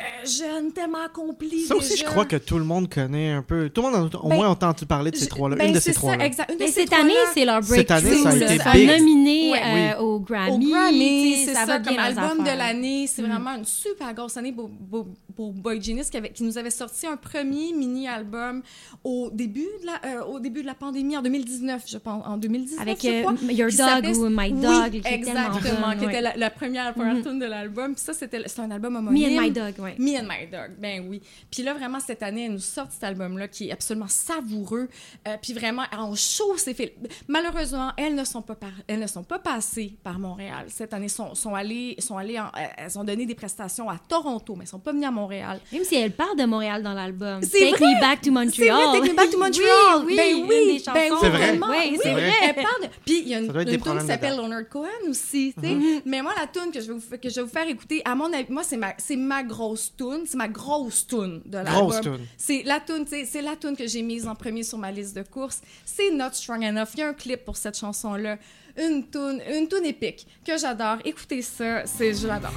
euh, jeunes, tellement accomplis. Ça aussi, je crois que tout le monde connaît un peu. Tout le monde a au Ben, moins entendu parler de ces trois-là. ben, une de ces ça, trois-là. Mais ces cette année, c'est leur Cette année, breakthrough. ça a été sont big. nominés Oui. euh, au Au Grammy. Grammy, tu sais, c'est ça, ça, comme album de l'année. C'est Mm. vraiment une super grosse année pour, pour, pour Boy Genius qui, avait- qui nous avait sorti un premier mini-album au début de la, euh, au début de la pandémie, en 2019, je pense. En 2019, Avec je euh. Your Dog ou My Dog. exactement, qui était la, première, première Mhm. tune de l'album. Puis ça, c'était un album Me homonyme. and My Dog, ouais. Me and My Dog, ben oui. Puis là, vraiment, cette année, elle nous sort cet album-là qui est absolument savoureux. Euh, puis vraiment, en show, c'est fait. Malheureusement, elles ne sont pas, par... elles ne sont pas passées par Montréal. Cette année, sont, sont allées, sont allées en- elles ont donné des prestations à Toronto, mais elles sont pas venues à Montréal. Même si elle parle de Montréal dans l'album. C'est Take vrai! me back to Montreal. C'est vrai, Take Me Back to Montreal! oui, oui, ben oui, des ben chansons. oui, C'est vrai. vraiment, Oui, c'est vrai. Elle parle de... Puis il y a une, une tune qui s'appelle. Leonard Cohen aussi, tu sais. Mm-hmm. Mais moi, la tune que je vais vous, que je vais vous faire écouter, à mon avis, moi, c'est ma, c'est ma grosse tune, c'est ma grosse tune de l'album. C'est la tune, c'est la tune que j'ai mise en premier sur ma liste de courses. C'est Not Strong Enough. Il y a un clip pour cette chanson-là. Une tune, une tune épique que j'adore. Écoutez ça, c'est, je l'adore.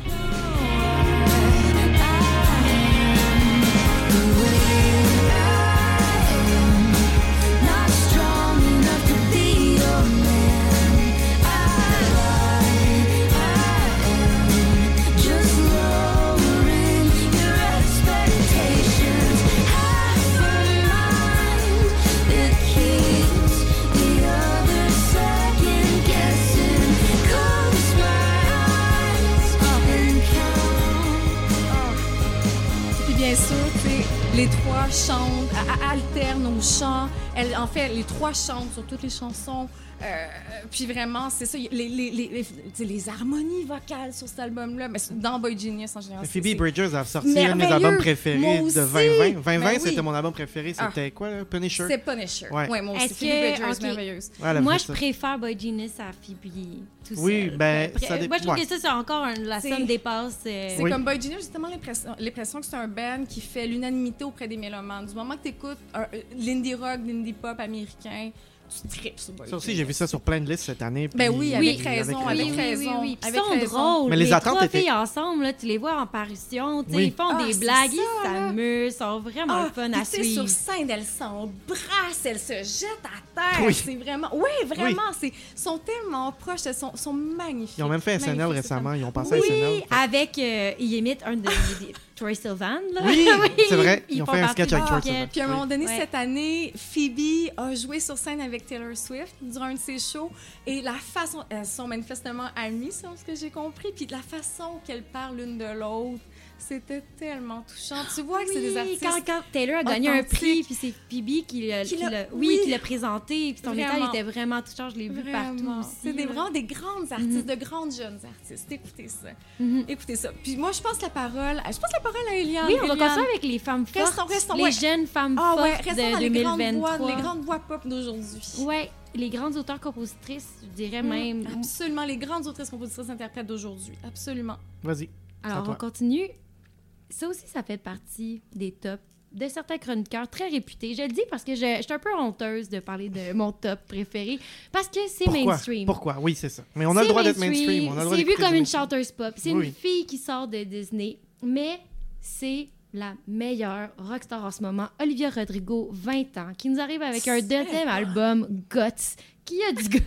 Les trois chantent, alternent au chant. Elle, en fait, les trois chantent sur toutes les chansons. Euh, puis vraiment, c'est ça, les, les, les, les, tu sais, les harmonies vocales sur cet album-là, mais dans Boy Genius en général. Phoebe Bridgers a sorti un de mes albums préférés de 2020. 2020, Ben oui. c'était mon album préféré. Ah. C'était quoi, là? Punisher? C'est Punisher. Ouais. Ouais. moi aussi. Phoebe Bridgers, merveilleuse. Ouais, je ça. préfère Boy Genius à Phoebe tout Oui, seul. ben, Après, ça dé- Moi, je trouve ouais. que ça, c'est encore un- la somme dépasse. euh, C'est Oui. comme Boy Genius, justement l'impression l'impression que c'est un band qui fait l'unanimité auprès des mélomanes. Du moment que tu écoutes l'indie rock, l'indie pop américain, tu tripes sur Boy Ça aussi, j'ai vu ça sur plein de listes cette année. Ben puis- oui, Oui, avec raison, avec oui, raison. ils sont drôles. Mais les les attentes trois étaient- filles ensemble, là, tu les vois en parution, tu sais, ils font Ah, des c'est blagues, ils s'amusent, sont vraiment Ah, fun à suivre. sur scène, elles s'embrassent, elles se jettent à terre. Oui. C'est vraiment... Oui, vraiment. C'est sont tellement proches, elles sont, sont magnifiques. Ils ont même fait SNL Magnifiques, récemment. Ils ont passé à Oui, SNL. avec, euh, ils imitent un de Troy Sylvan, là. Oui, c'est vrai. Ils ont font fait un sketch avec Troy. Sylvan. Puis à un moment donné, Ouais. cette année, Phoebe a joué sur scène avec Taylor Swift durant un de ses shows. Et la façon, elles sont manifestement amies, selon ce que j'ai compris. Puis la façon qu'elles parlent l'une de l'autre, c'était tellement touchant. Tu vois que c'est des artistes. quand, quand Taylor a gagné un prix, puis c'est Phoebe qui l'a, Qui qui l'a- oui, oui. qui l'a présenté, puis son Vraiment. message était vraiment touchant, je l'ai vu partout Vraiment. aussi. C'est des, vraiment des grandes artistes, de grandes jeunes artistes. Écoutez ça. Mhm. Écoutez ça. Puis moi, je pense la parole, je pense la parole à Eliane. Oui, on va continuer avec les femmes fortes, Restons, restons, les ouais. jeunes femmes Ah ouais, fortes dans de les grandes, 2023. voix, les grandes voix pop d'aujourd'hui. Ouais. les grandes auteurs-compositrices, je dirais même. Absolument, les grandes autrices compositrices interprètes d'aujourd'hui. Absolument. Vas-y. Alors, à on continue. Ça aussi, ça fait partie des tops de certains chroniqueurs très réputés. Je le dis parce que je, je suis un peu honteuse de parler de mon top préféré parce que c'est mainstream. Pourquoi? Oui, c'est ça. Mais on a le droit d'être mainstream. C'est vu comme une chanteuse pop. C'est Oui. une fille qui sort de Disney, mais c'est la meilleure rockstar en ce moment, Olivia Rodrigo, 20 ans, qui nous arrive avec un deuxième album, Guts. Qui a du guts?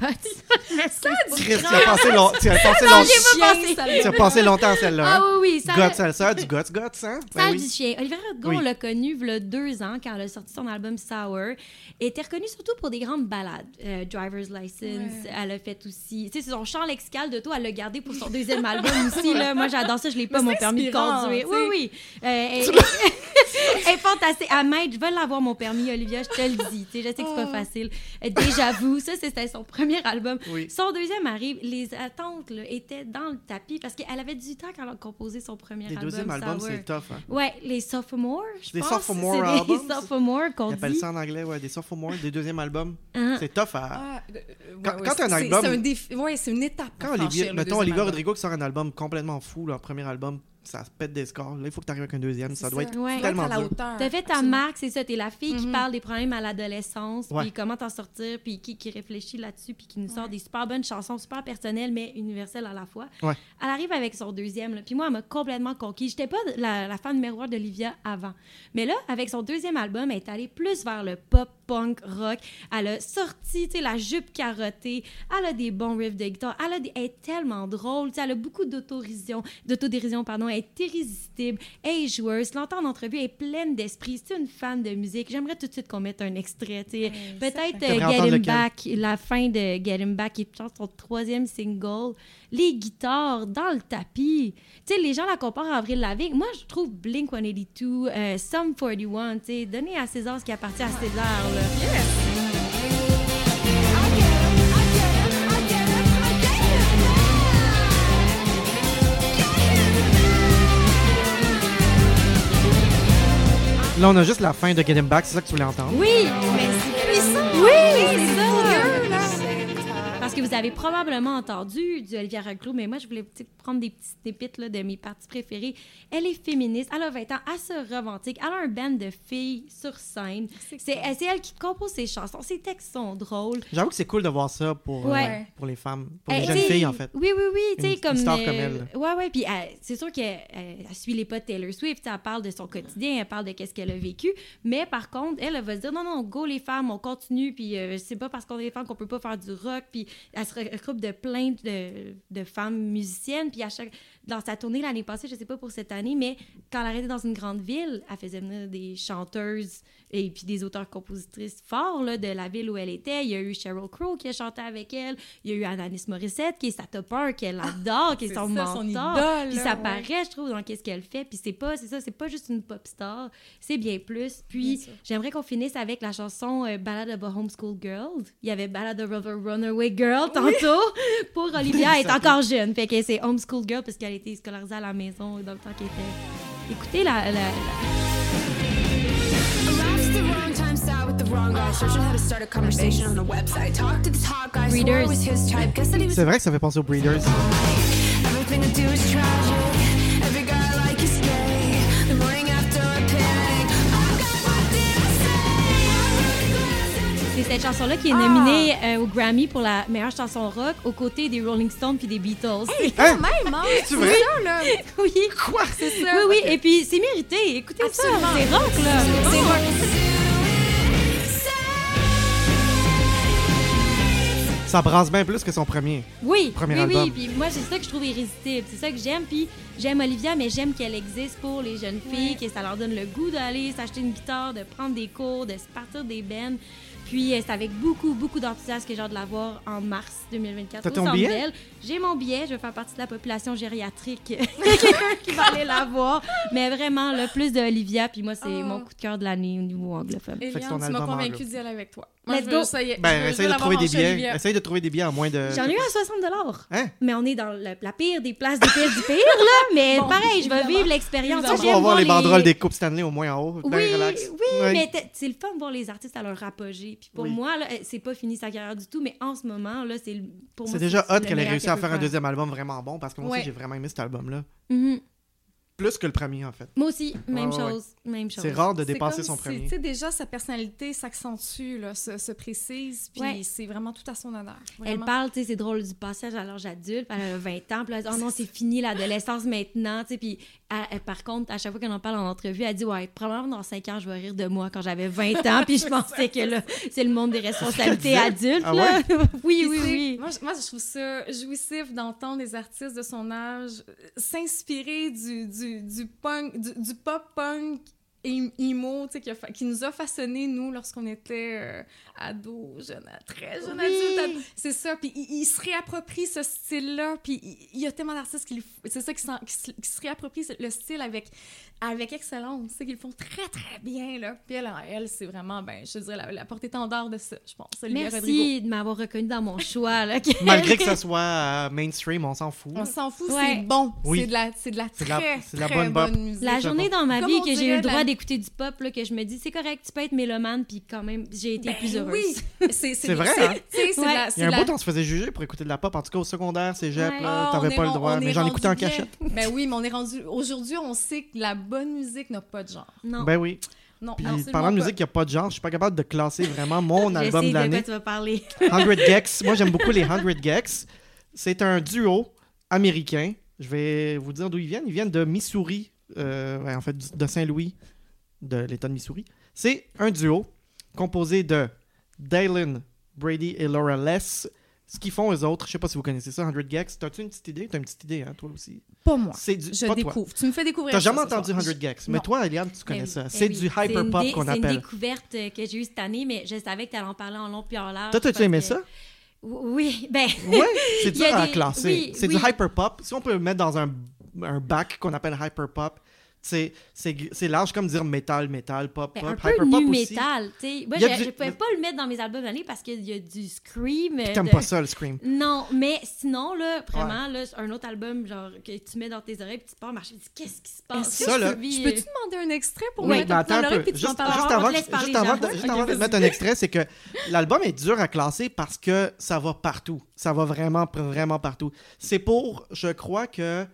ça a Chris, tu as passé, long... tu as passé, long- Chien, ça tu as passé longtemps à celle-là. Ah hein? oui, oui, ça, Guts, ça, ça a du guts, guts, hein? ça Ben a oui. du chien. Olivia Rodrigo, Oui. on l'a connue il y a deux ans quand elle a sorti son album Sour. Elle était reconnue surtout pour des grandes ballades. Euh, Driver's License, Ouais. elle a fait aussi. Tu sais, son chant lexical de tout, elle l'a gardé pour son deuxième album aussi. Là. Moi, j'adore ça, je l'ai pas, mon c'est permis de conduire. Oui, oui. Euh, elle, elle est fantastique. À je veux l'avoir, mon permis, Olivia, je te le dis. Tu sais, je sais que c'est pas Oh. facile. Euh, Déjà vu, ça, c'était son premier album. Oui. Son deuxième arrive, les attentes là, étaient dans le tapis parce qu'elle avait du temps quand elle a composé son premier Les album. deuxièmes albums, c'est tough. Hein? Ouais, les sophomores, je Des pense. sophomore albums, des sophomores qu'on Ils appellent dit. ça en anglais, ouais, des sophomore, des deuxièmes albums. Hein? C'est tough à. Ah, euh, ouais, Quand- ouais, quand un album- C'est un défi. Ouais, c'est une étape. Quand le mettons Olivia. Rodrigo qui sort un album complètement fou, leur premier album, ça se pète des scores. Là, il faut que tu arrives avec un deuxième. Ça doit être Ouais. Tellement à la dur. T'as fait ta marque, c'est ça. T'es la fille qui Mhm. parle des problèmes à l'adolescence, Ouais. puis comment t'en sortir, puis qui, qui réfléchit là-dessus, puis qui nous sort des super bonnes chansons, super personnelles, mais universelles à la fois. Ouais. Elle arrive avec son deuxième, là, puis moi, elle m'a complètement conquis. J'étais pas la, la fan numéro un d'Olivia avant. Mais là, avec son deuxième album, elle est allée plus vers le pop, punk, rock. Elle a sorti, tu sais, la jupe carottée. Elle a des bons riffs de guitare. Elle, a des- elle est tellement drôle. tu sais, Elle a beaucoup d'autodérision, d'autodérision, pardon. Elle est irrésistible. Elle est joueuse. Tu l'entends en entrevue, elle est pleine d'esprit. C'est une fan de musique. J'aimerais tout de suite qu'on mette un extrait. tu sais. Peut-être T'aimerais Get Him lequel? Back, la fin de Get Him Back, qui est son troisième single. Les guitares dans le tapis. Tu sais, les gens la comparent à Avril Lavigne. Moi, je trouve Blink 182, euh, Sum 41, tu sais, donner à César ce qui appartient à César. Là. Là, on a juste la fin de Get Him Back, c'est ça que tu voulais entendre? Oui! Mais c'est puissant. Oui, c'est ça! Que vous avez probablement entendu du Olivia Rodrigo, mais moi, je voulais prendre des petits snippets là, de mes parties préférées. Elle est féministe, elle a 20 ans, elle se revendique, elle a un band de filles sur scène. C'est elle qui compose ses chansons, ses textes sont drôles. J'avoue que c'est cool de voir ça pour, euh, pour les femmes, pour Euh, les jeunes filles, en fait. Oui, oui, oui. Tu sais, Une- comme. une star euh, comme elle. Ouais, ouais. Puis c'est sûr qu'elle elle- elle suit les pas de Taylor Swift. Elle parle de son quotidien, elle parle de qu'est-ce qu'elle a vécu. Mais par contre, elle, elle va se dire non, non, go les femmes, on continue. Puis euh, c'est pas parce qu'on est des femmes qu'on peut pas faire du rock. Puis elle se regroupe de plein de, de femmes musiciennes. Puis à chaque. Dans sa tournée l'année passée, je sais pas pour cette année, mais quand elle arrêtait dans une grande ville, elle faisait venir des chanteuses et puis des auteurs-compositrices forts là, de la ville où elle était. Il y a eu Sheryl Crow qui a chanté avec elle. Il y a eu Ananis Morissette qui est sa topper, qu'elle adore, qui est son ça, son mentor. idole, Puis ça ouais. paraît, je trouve, dans qu'est-ce qu'elle fait. Puis c'est pas, c'est ça, c'est pas juste une pop star, c'est bien plus. Puis j'aimerais qu'on finisse avec la chanson euh, Ballad of a Homeschool Girl. Il y avait Ballad of a Runaway Girl tantôt. Pour Olivia, elle est encore jeune. Fait que c'est Homeschool Girl parce qu'elle était scolarisée à la maison dans le temps qu'elle était. Écoutez la- la- la, Laughs the wrong time, sat with the wrong cette chanson-là qui est nominée euh, au Grammy pour la meilleure chanson rock aux côtés des Rolling Stones puis des Beatles. Hein? Même, hein? C'est vrai? ça, là? oui. Quoi? C'est ça. Oui, oui, et puis c'est mérité. Écoutez Absolument. ça, c'est rock, là. C'est rock. Ça brasse bien plus que son premier. Oui, Premier oui, album. oui. Puis moi, c'est ça que je trouve irrésistible. C'est ça que j'aime. Puis j'aime Olivia, mais j'aime qu'elle existe pour les jeunes filles, que ça leur donne le goût d'aller s'acheter une guitare, de prendre des cours, de se partir des bennes. Puis euh, c'est avec beaucoup, beaucoup d'enthousiasme que j'ai hâte de la voir en mars 2024 T'as ton billet? J'ai mon billet. Je vais faire partie de la population gériatrique qui va aller la voir. Mais vraiment, le plus de Olivia. Puis moi, c'est Oh. mon coup de cœur de l'année au niveau anglophone. Eliane, tu m'as convaincu d'y aller avec toi. Moi, Let's je veux- go. ça y est, je Ben, veux- essaye de trouver des billets. Essaye de trouver des billets à moins de. J'en ai eu à 60 Hein? Mais on est dans le- la pire des places des pires du pire, là. mais Bon, pareil, je vais évidemment. vivre l'expérience. Évidemment. On J'aime va voir les les- banderoles des Coupes Stanley au moins en haut. Oui, relax. oui, Ouais. mais t'es- c'est le fun de voir les artistes à leur apogée. Puis pour Oui. moi, là, c'est pas fini sa carrière du tout, mais en ce moment, là, c'est le- pour moi. C'est déjà hot le qu'elle ait meilleur réussi qu'elle à peut faire un deuxième album vraiment bon parce que moi Ouais. aussi j'ai vraiment aimé cet album-là. Mhm. Plus que le premier en fait. Moi aussi, même Ouais, ouais, chose, même chose. C'est rare de dépasser comme son si, premier. Tu sais, déjà, sa personnalité s'accentue, là, se, se précise, puis Ouais. c'est vraiment tout à son honneur. Elle parle, tu sais, c'est drôle du passage à l'âge adulte. Elle a 20 ans, puis là, elle dit, oh non, c'est fini l'adolescence maintenant, tu sais. Puis elle- elle- par contre, à chaque fois qu'elle en parle en entrevue, elle dit, ouais, probablement dans 5 ans, je vais rire de moi quand j'avais 20 ans. puis je pensais que là, c'est le monde des responsabilités adultes, Ah là. oui, oui, oui. Moi, je- moi, je trouve ça jouissif d'entendre des artistes de son âge euh, s'inspirer du, du, du punk, du, du pop-punk et- emo, tu sais, qui, a qui nous a façonné, nous, lorsqu'on était euh, ados, jeunes, très jeunes Oui. adultes. ad- C'est ça. Puis il, il se réapproprie ce style-là. Puis il, il y a tellement d'artistes qui C'est ça, qui, se, qui se réapproprient le style avec, avec excellence. C'est qu'ils font très, très bien, là. Puis elle, elle c'est vraiment, ben, je dirais, la, la porte-étendard de ça, je pense. Olivia Rodrigo. Merci de m'avoir reconnu dans mon choix, là. Malgré que ça soit euh, mainstream, on s'en fout. On s'en fout, Ouais. c'est bon. Oui. C'est de la, c'est de la C'est très, de la- c'est de la très bonne bonne, musique. La journée dans ma Comme vie que j'ai eu le droit la- d'écouter du pop, là, que je me dis, c'est correct, tu peux être mélomane, puis quand même, j'ai été Ben plus heureuse. Oui, c'est vrai, hein? Ouais. la- Il y a un la- bout, on se faisait juger pour écouter de la pop. En tout cas, au secondaire, cégep, Ouais. là, t'avais on pas le droit. Mais j'en écoutais en cachette. Ben oui, mais on est rendu. Aujourd'hui, on sait que la bonne musique n'a pas de genre. Non. Ben oui. Non, Puis parlant de musique, il n'y a pas de genre. Je suis pas capable de classer vraiment mon album de l'année. tu vas parler. 100 Gex. Moi, j'aime beaucoup les 100 Gex. C'est un duo américain. Je vais vous dire d'où ils viennent. Ils viennent de Missouri, euh, ouais, en fait, de Saint-Louis, de l'État de Missouri. C'est un duo composé de Dalen Brady et Laura Less. Ce qu'ils font, eux autres, je sais pas si vous connaissez ça, 100 Gex. T'as-tu une petite idée? T'as une petite idée, hein, toi aussi? Pas moi. C'est du... Je pas toi. découvre. Tu me fais découvrir. T'as jamais entendu soir. 100 Gex. Mais Non. toi, Eliane, tu connais Eh oui, ça. eh C'est oui. du hyper-pop dé- qu'on C'est une appelle. découverte que j'ai eue cette année, mais je savais que tu allais en parler en long puis en large. Toi, t'as-tu aimé que- ça? Oui, ben. Ouais, c'est dur à des- classer. oui, c'est oui. du hyperpop. Si on peut le mettre dans un, un bac qu'on appelle hyperpop, c'est c'est c'est large comme dire métal, métal, pop, Ben, pop, un peu nu aussi. metal, tu sais. Moi, Il y a je, du- je pouvais pas le mettre dans mes albums d'année parce qu'il y a du scream. euh, T'aimes de- pas ça, le scream. Non, mais sinon, là, vraiment, là, un autre album, genre, que tu mets dans tes oreilles puis tu pars marcher, tu dis, qu'est-ce qui se passe? Ça, je là, peux- Vis, je peux-tu euh, demander un extrait pour Oui, mettre un attends un l'oreille peu. puis tu Juste, juste avant, juste avant, de- juste avant de mettre un extrait, c'est que l'album est dur à classer parce que ça va partout. Ça va vraiment, vraiment partout. C'est pour, je crois que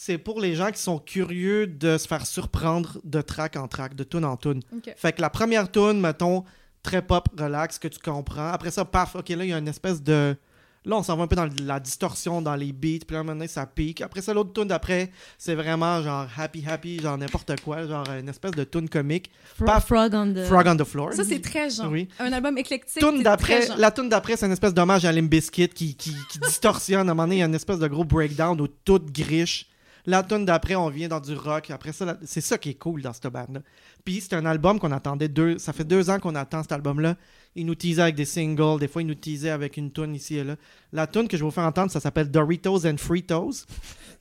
c'est pour les gens qui sont curieux de se faire surprendre de track en track, de tune en tune. Fait que la première tune, mettons, très pop, relax, que tu comprends. Après ça, paf, ok, là, il y a une espèce de. Là, on s'en va un peu dans la distorsion, dans les beats, puis là, maintenant, ça pique. Après ça, l'autre tune d'après, c'est vraiment genre happy, happy, genre n'importe quoi, genre une espèce de tune comique. Fro- Paf. Frog on the... Frog on the Floor. Ça, c'est très genre. Oui. Un album éclectique. Tune d'après, la tune d'après, c'est une espèce d'hommage à Limp Bizkit qui, qui, qui distorsionne. À un moment donné, il y a une espèce de gros breakdown où tout griche. La tune d'après, on vient dans du rock. Après ça, c'est ça qui est cool dans cette bande-là. Puis c'est un album qu'on attendait deux. Ça fait deux ans qu'on attend cet album-là. Il nous teasait avec des singles. Des fois, il nous teasait avec une tune ici et là. La tune que je vais vous faire entendre, ça s'appelle Doritos and Fritos.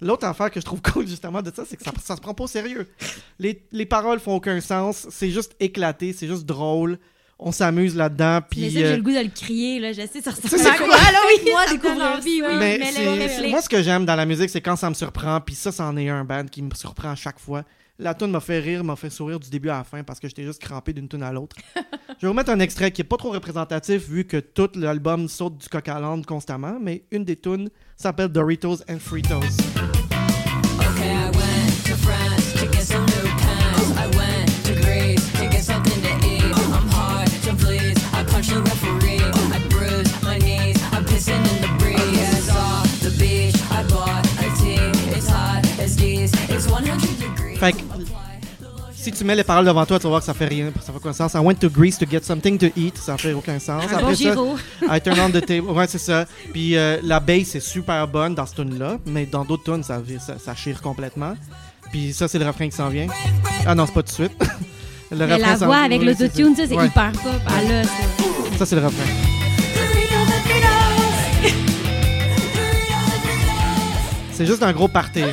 L'autre affaire que je trouve cool justement de ça, c'est que ça, ça se prend pas au sérieux. Les, les paroles font aucun sens. C'est juste éclaté. C'est juste drôle. On s'amuse là-dedans. Mais ça, j'ai euh, le goût de le crier, là. Je sais, ça ressemble Ça, c'est à quoi? là, oui, Moi, découvrir envie, oui. Mais moi, ce que j'aime dans la musique, c'est quand ça me surprend. Puis ça, c'en est un band qui me surprend à chaque fois. La tune m'a fait rire, m'a fait sourire du début à la fin parce que j'étais juste crampé d'une tune à l'autre. Je vais vous mettre un extrait qui est pas trop représentatif vu que tout l'album saute du coq à l'âne constamment, mais une des tunes s'appelle Doritos and Fritos. Fait que si tu mets les paroles devant toi, tu vas voir que ça fait rien, ça fait aucun sens. I went to Greece to get something to eat, ça fait aucun sens. Un bon Après ça. I turn on the table. Ouais, c'est ça. Puis euh, la bass est super bonne dans cette tune-là, mais dans d'autres tunes, ça, ça, ça chire complètement. Puis ça, c'est le refrain qui s'en vient. Ah non, c'est pas tout de suite. le Mais la voix avec oui, l'autotune, ça, c'est Ouais, hyper pop. Ah là, ça. Ça, c'est le refrain. C'est juste un gros party.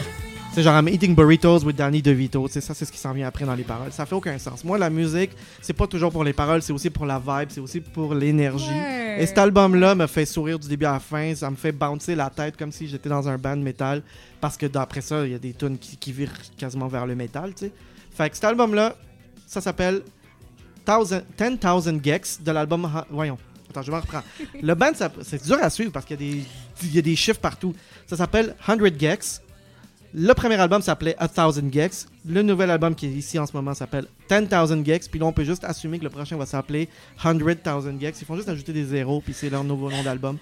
C'est genre I'm eating burritos with Danny DeVito. C'est ça, c'est ce qui s'en vient après dans les paroles. Ça fait aucun sens. Moi, la musique, c'est pas toujours pour les paroles, c'est aussi pour la vibe, c'est aussi pour l'énergie. Ouais. Et cet album-là me fait sourire du début à la fin. Ça me fait bouncer la tête comme si j'étais dans un band métal. Parce que d'après ça, il y a des tunes qui, qui virent quasiment vers le métal, tu sais. Fait que cet album-là, ça s'appelle 10 000 Gex de l'album. Voyons. Attends, je me reprends. Le band, c'est dur à suivre parce qu'il y, a des- il y a des chiffres partout. Ça s'appelle 100 Gex. Le premier album s'appelait A Thousand Gex. Le nouvel album qui est ici en ce moment s'appelle 10 000 Gex. Puis là, on peut juste assumer que le prochain va s'appeler 100 000 Gex. Ils font juste ajouter des zéros, puis c'est leur nouveau nom d'album.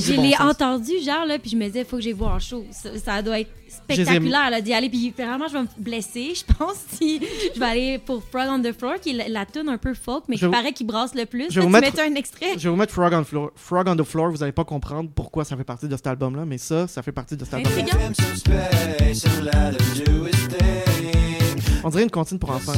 Je l'ai entendu, genre, là, puis je me disais, faut que j'aille voir en show. Ça, ça doit être spectaculaire, là, d'y aller. Puis vraiment, je vais me blesser, je pense, si je vais aller pour Frog on the Floor, qui est la, la tune un peu folk, mais Je qui paraît qu'il brasse le plus. je vais Là, vous mettre- un extrait? Je vais vous mettre Frog on, Floor- Frog on the Floor. Vous allez pas comprendre pourquoi ça fait partie de cet album-là, mais ça, ça fait partie de cet album. On dirait une comptine pour enfants.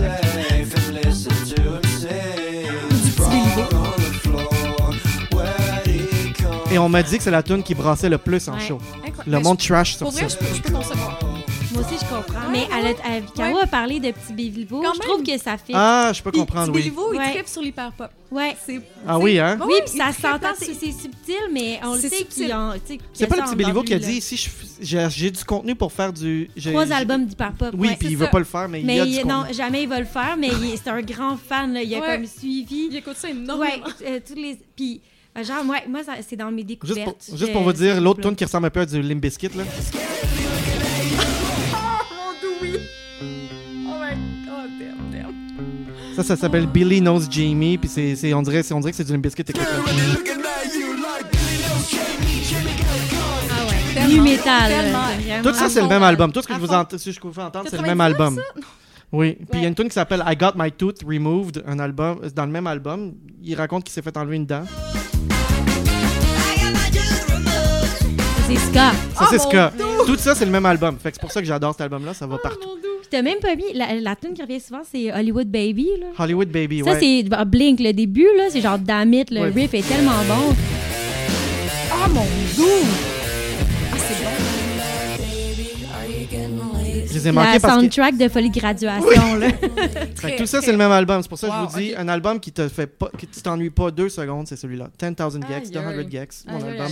Et on m'a dit que c'est la tune qui brassait le plus en Ouais. show. Incroyable. Le Ben, monde trash sur Pour ça. vrai, je peux, je peux concevoir. Moi aussi, je comprends. Ouais, mais ouais. elle a, elle- Caro Ouais. a parlé de Petit Béliveau. Quand Je trouve que ça fait. Ah, je peux Puis, comprendre, Petit oui. Béliveau, il Ouais. tripe sur l'hyperpop. Ouais. C'est Ah oui, hein? Oui, Ouais, puis ça s'entend, c'est subtil, mais on le C'est sait subtil. qu'il tu sais, C'est pas le ça petit Béliveau qui a dit si je- j'ai j'ai du contenu pour faire du. j'ai-. Trois albums d'hyperpop. Oui, ouais. puis il veut ça. pas le faire, mais, il y Mais a du il- contenu. non, jamais il va le faire, mais il- c'est un grand fan. là. Il a Ouais. comme suivi. Il écoute ça énormément. Ouais, euh, tous les. Puis, euh, genre, moi, moi ça- c'est dans mes Juste découvertes. pour, juste pour vous dire, l'autre tune qui ressemble un peu à du Limp Bizkit, là. Ça, ça s'appelle Billy Knows Jamie, puis c'est, c'est- on, dirait, c'est- on dirait que c'est du Bizkit. écoute, là. Ah métal. vraiment- Tout ça, c'est le même album. Tout ce que je vous, ent- ce que je vous fais entendre, c'est le même 99, album. ça? Oui. Puis il y a une tune qui s'appelle I Got My Tooth Removed, un album, dans le même album. Il raconte qu'il s'est fait enlever une dent. C'est ska. Ça, c'est Oh, ce que. mon Tout ça, c'est le même album. Fait que c'est pour ça que j'adore cet album-là. Ça va Oh, partout. Puis t'as même pas mis. La, la tune qui revient souvent, c'est Hollywood Baby. Là. Hollywood Baby, Ça, ouais. c'est bah, Blink. Le début, là, c'est genre Damit. Le Ouais. riff est tellement bon. Ah, mon doux. Ah, c'est bon. Je les ai La manqués parce que. soundtrack de Folie Graduation. Là. Fait que tout ça, c'est le même album. C'est pour ça que Wow, je vous dis, un album qui te fait pas, que tu t'ennuies pas deux secondes, c'est celui-là. 10 000 Gex, de Aïe, 100 aïe. Gex, mon album.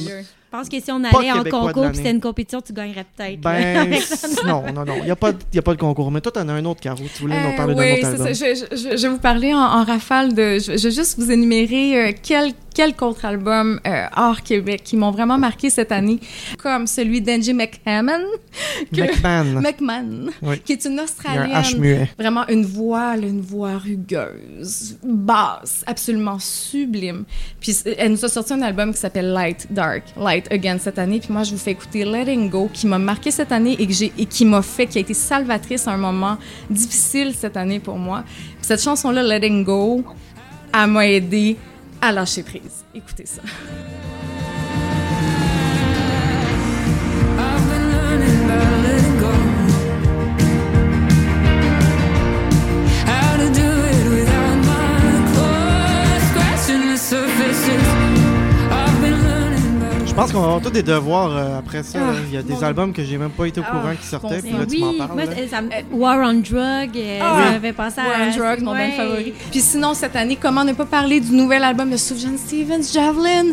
Pense que si on allait en concours c'était une compétition, tu gagnerais peut-être. Ben, non, non, non. Il n'y a, pas de- y a pas de concours. Mais toi, t'en as un autre, Caro. Tu voulais nous Euh, parler d'un oui, autre c'est album. ça. Je, je- je vais vous parler en, en rafale de. Je, je vais juste vous énumérer euh, quel- quelques autres albums euh, hors Québec qui m'ont vraiment marqué cette année, comme celui d'Angie McMahon, que- McMahon. McMahon, Oui. qui est une Il y a un Australienne. H muet. Vraiment une voix, là, une voix rugueuse, basse, absolument sublime. Puis elle nous a sorti un album qui s'appelle Light Dark, Light Again cette année. Puis moi, je vous fais écouter Letting Go, qui m'a marqué cette année et, que j'ai, et qui m'a fait, qui a été salvatrice à un moment difficile cette année pour moi. Puis cette chanson-là, Letting Go, elle m'a aidé à lâcher prise. Écoutez ça. Qu'on va avoir tous des devoirs euh, après ça. Ah. Il y a des mon- albums que j'ai même pas été au Ah, courant qui sortaient. bon, Puis c'est- là, tu oui, m'en parles. moi, là. ça me- War on Drug, euh, Ah, ça oui. à... War on Drugs, mon band Ouais. favori. Puis sinon, cette année, comment ne pas parler du nouvel album de Sufjan Stevens, Javelin?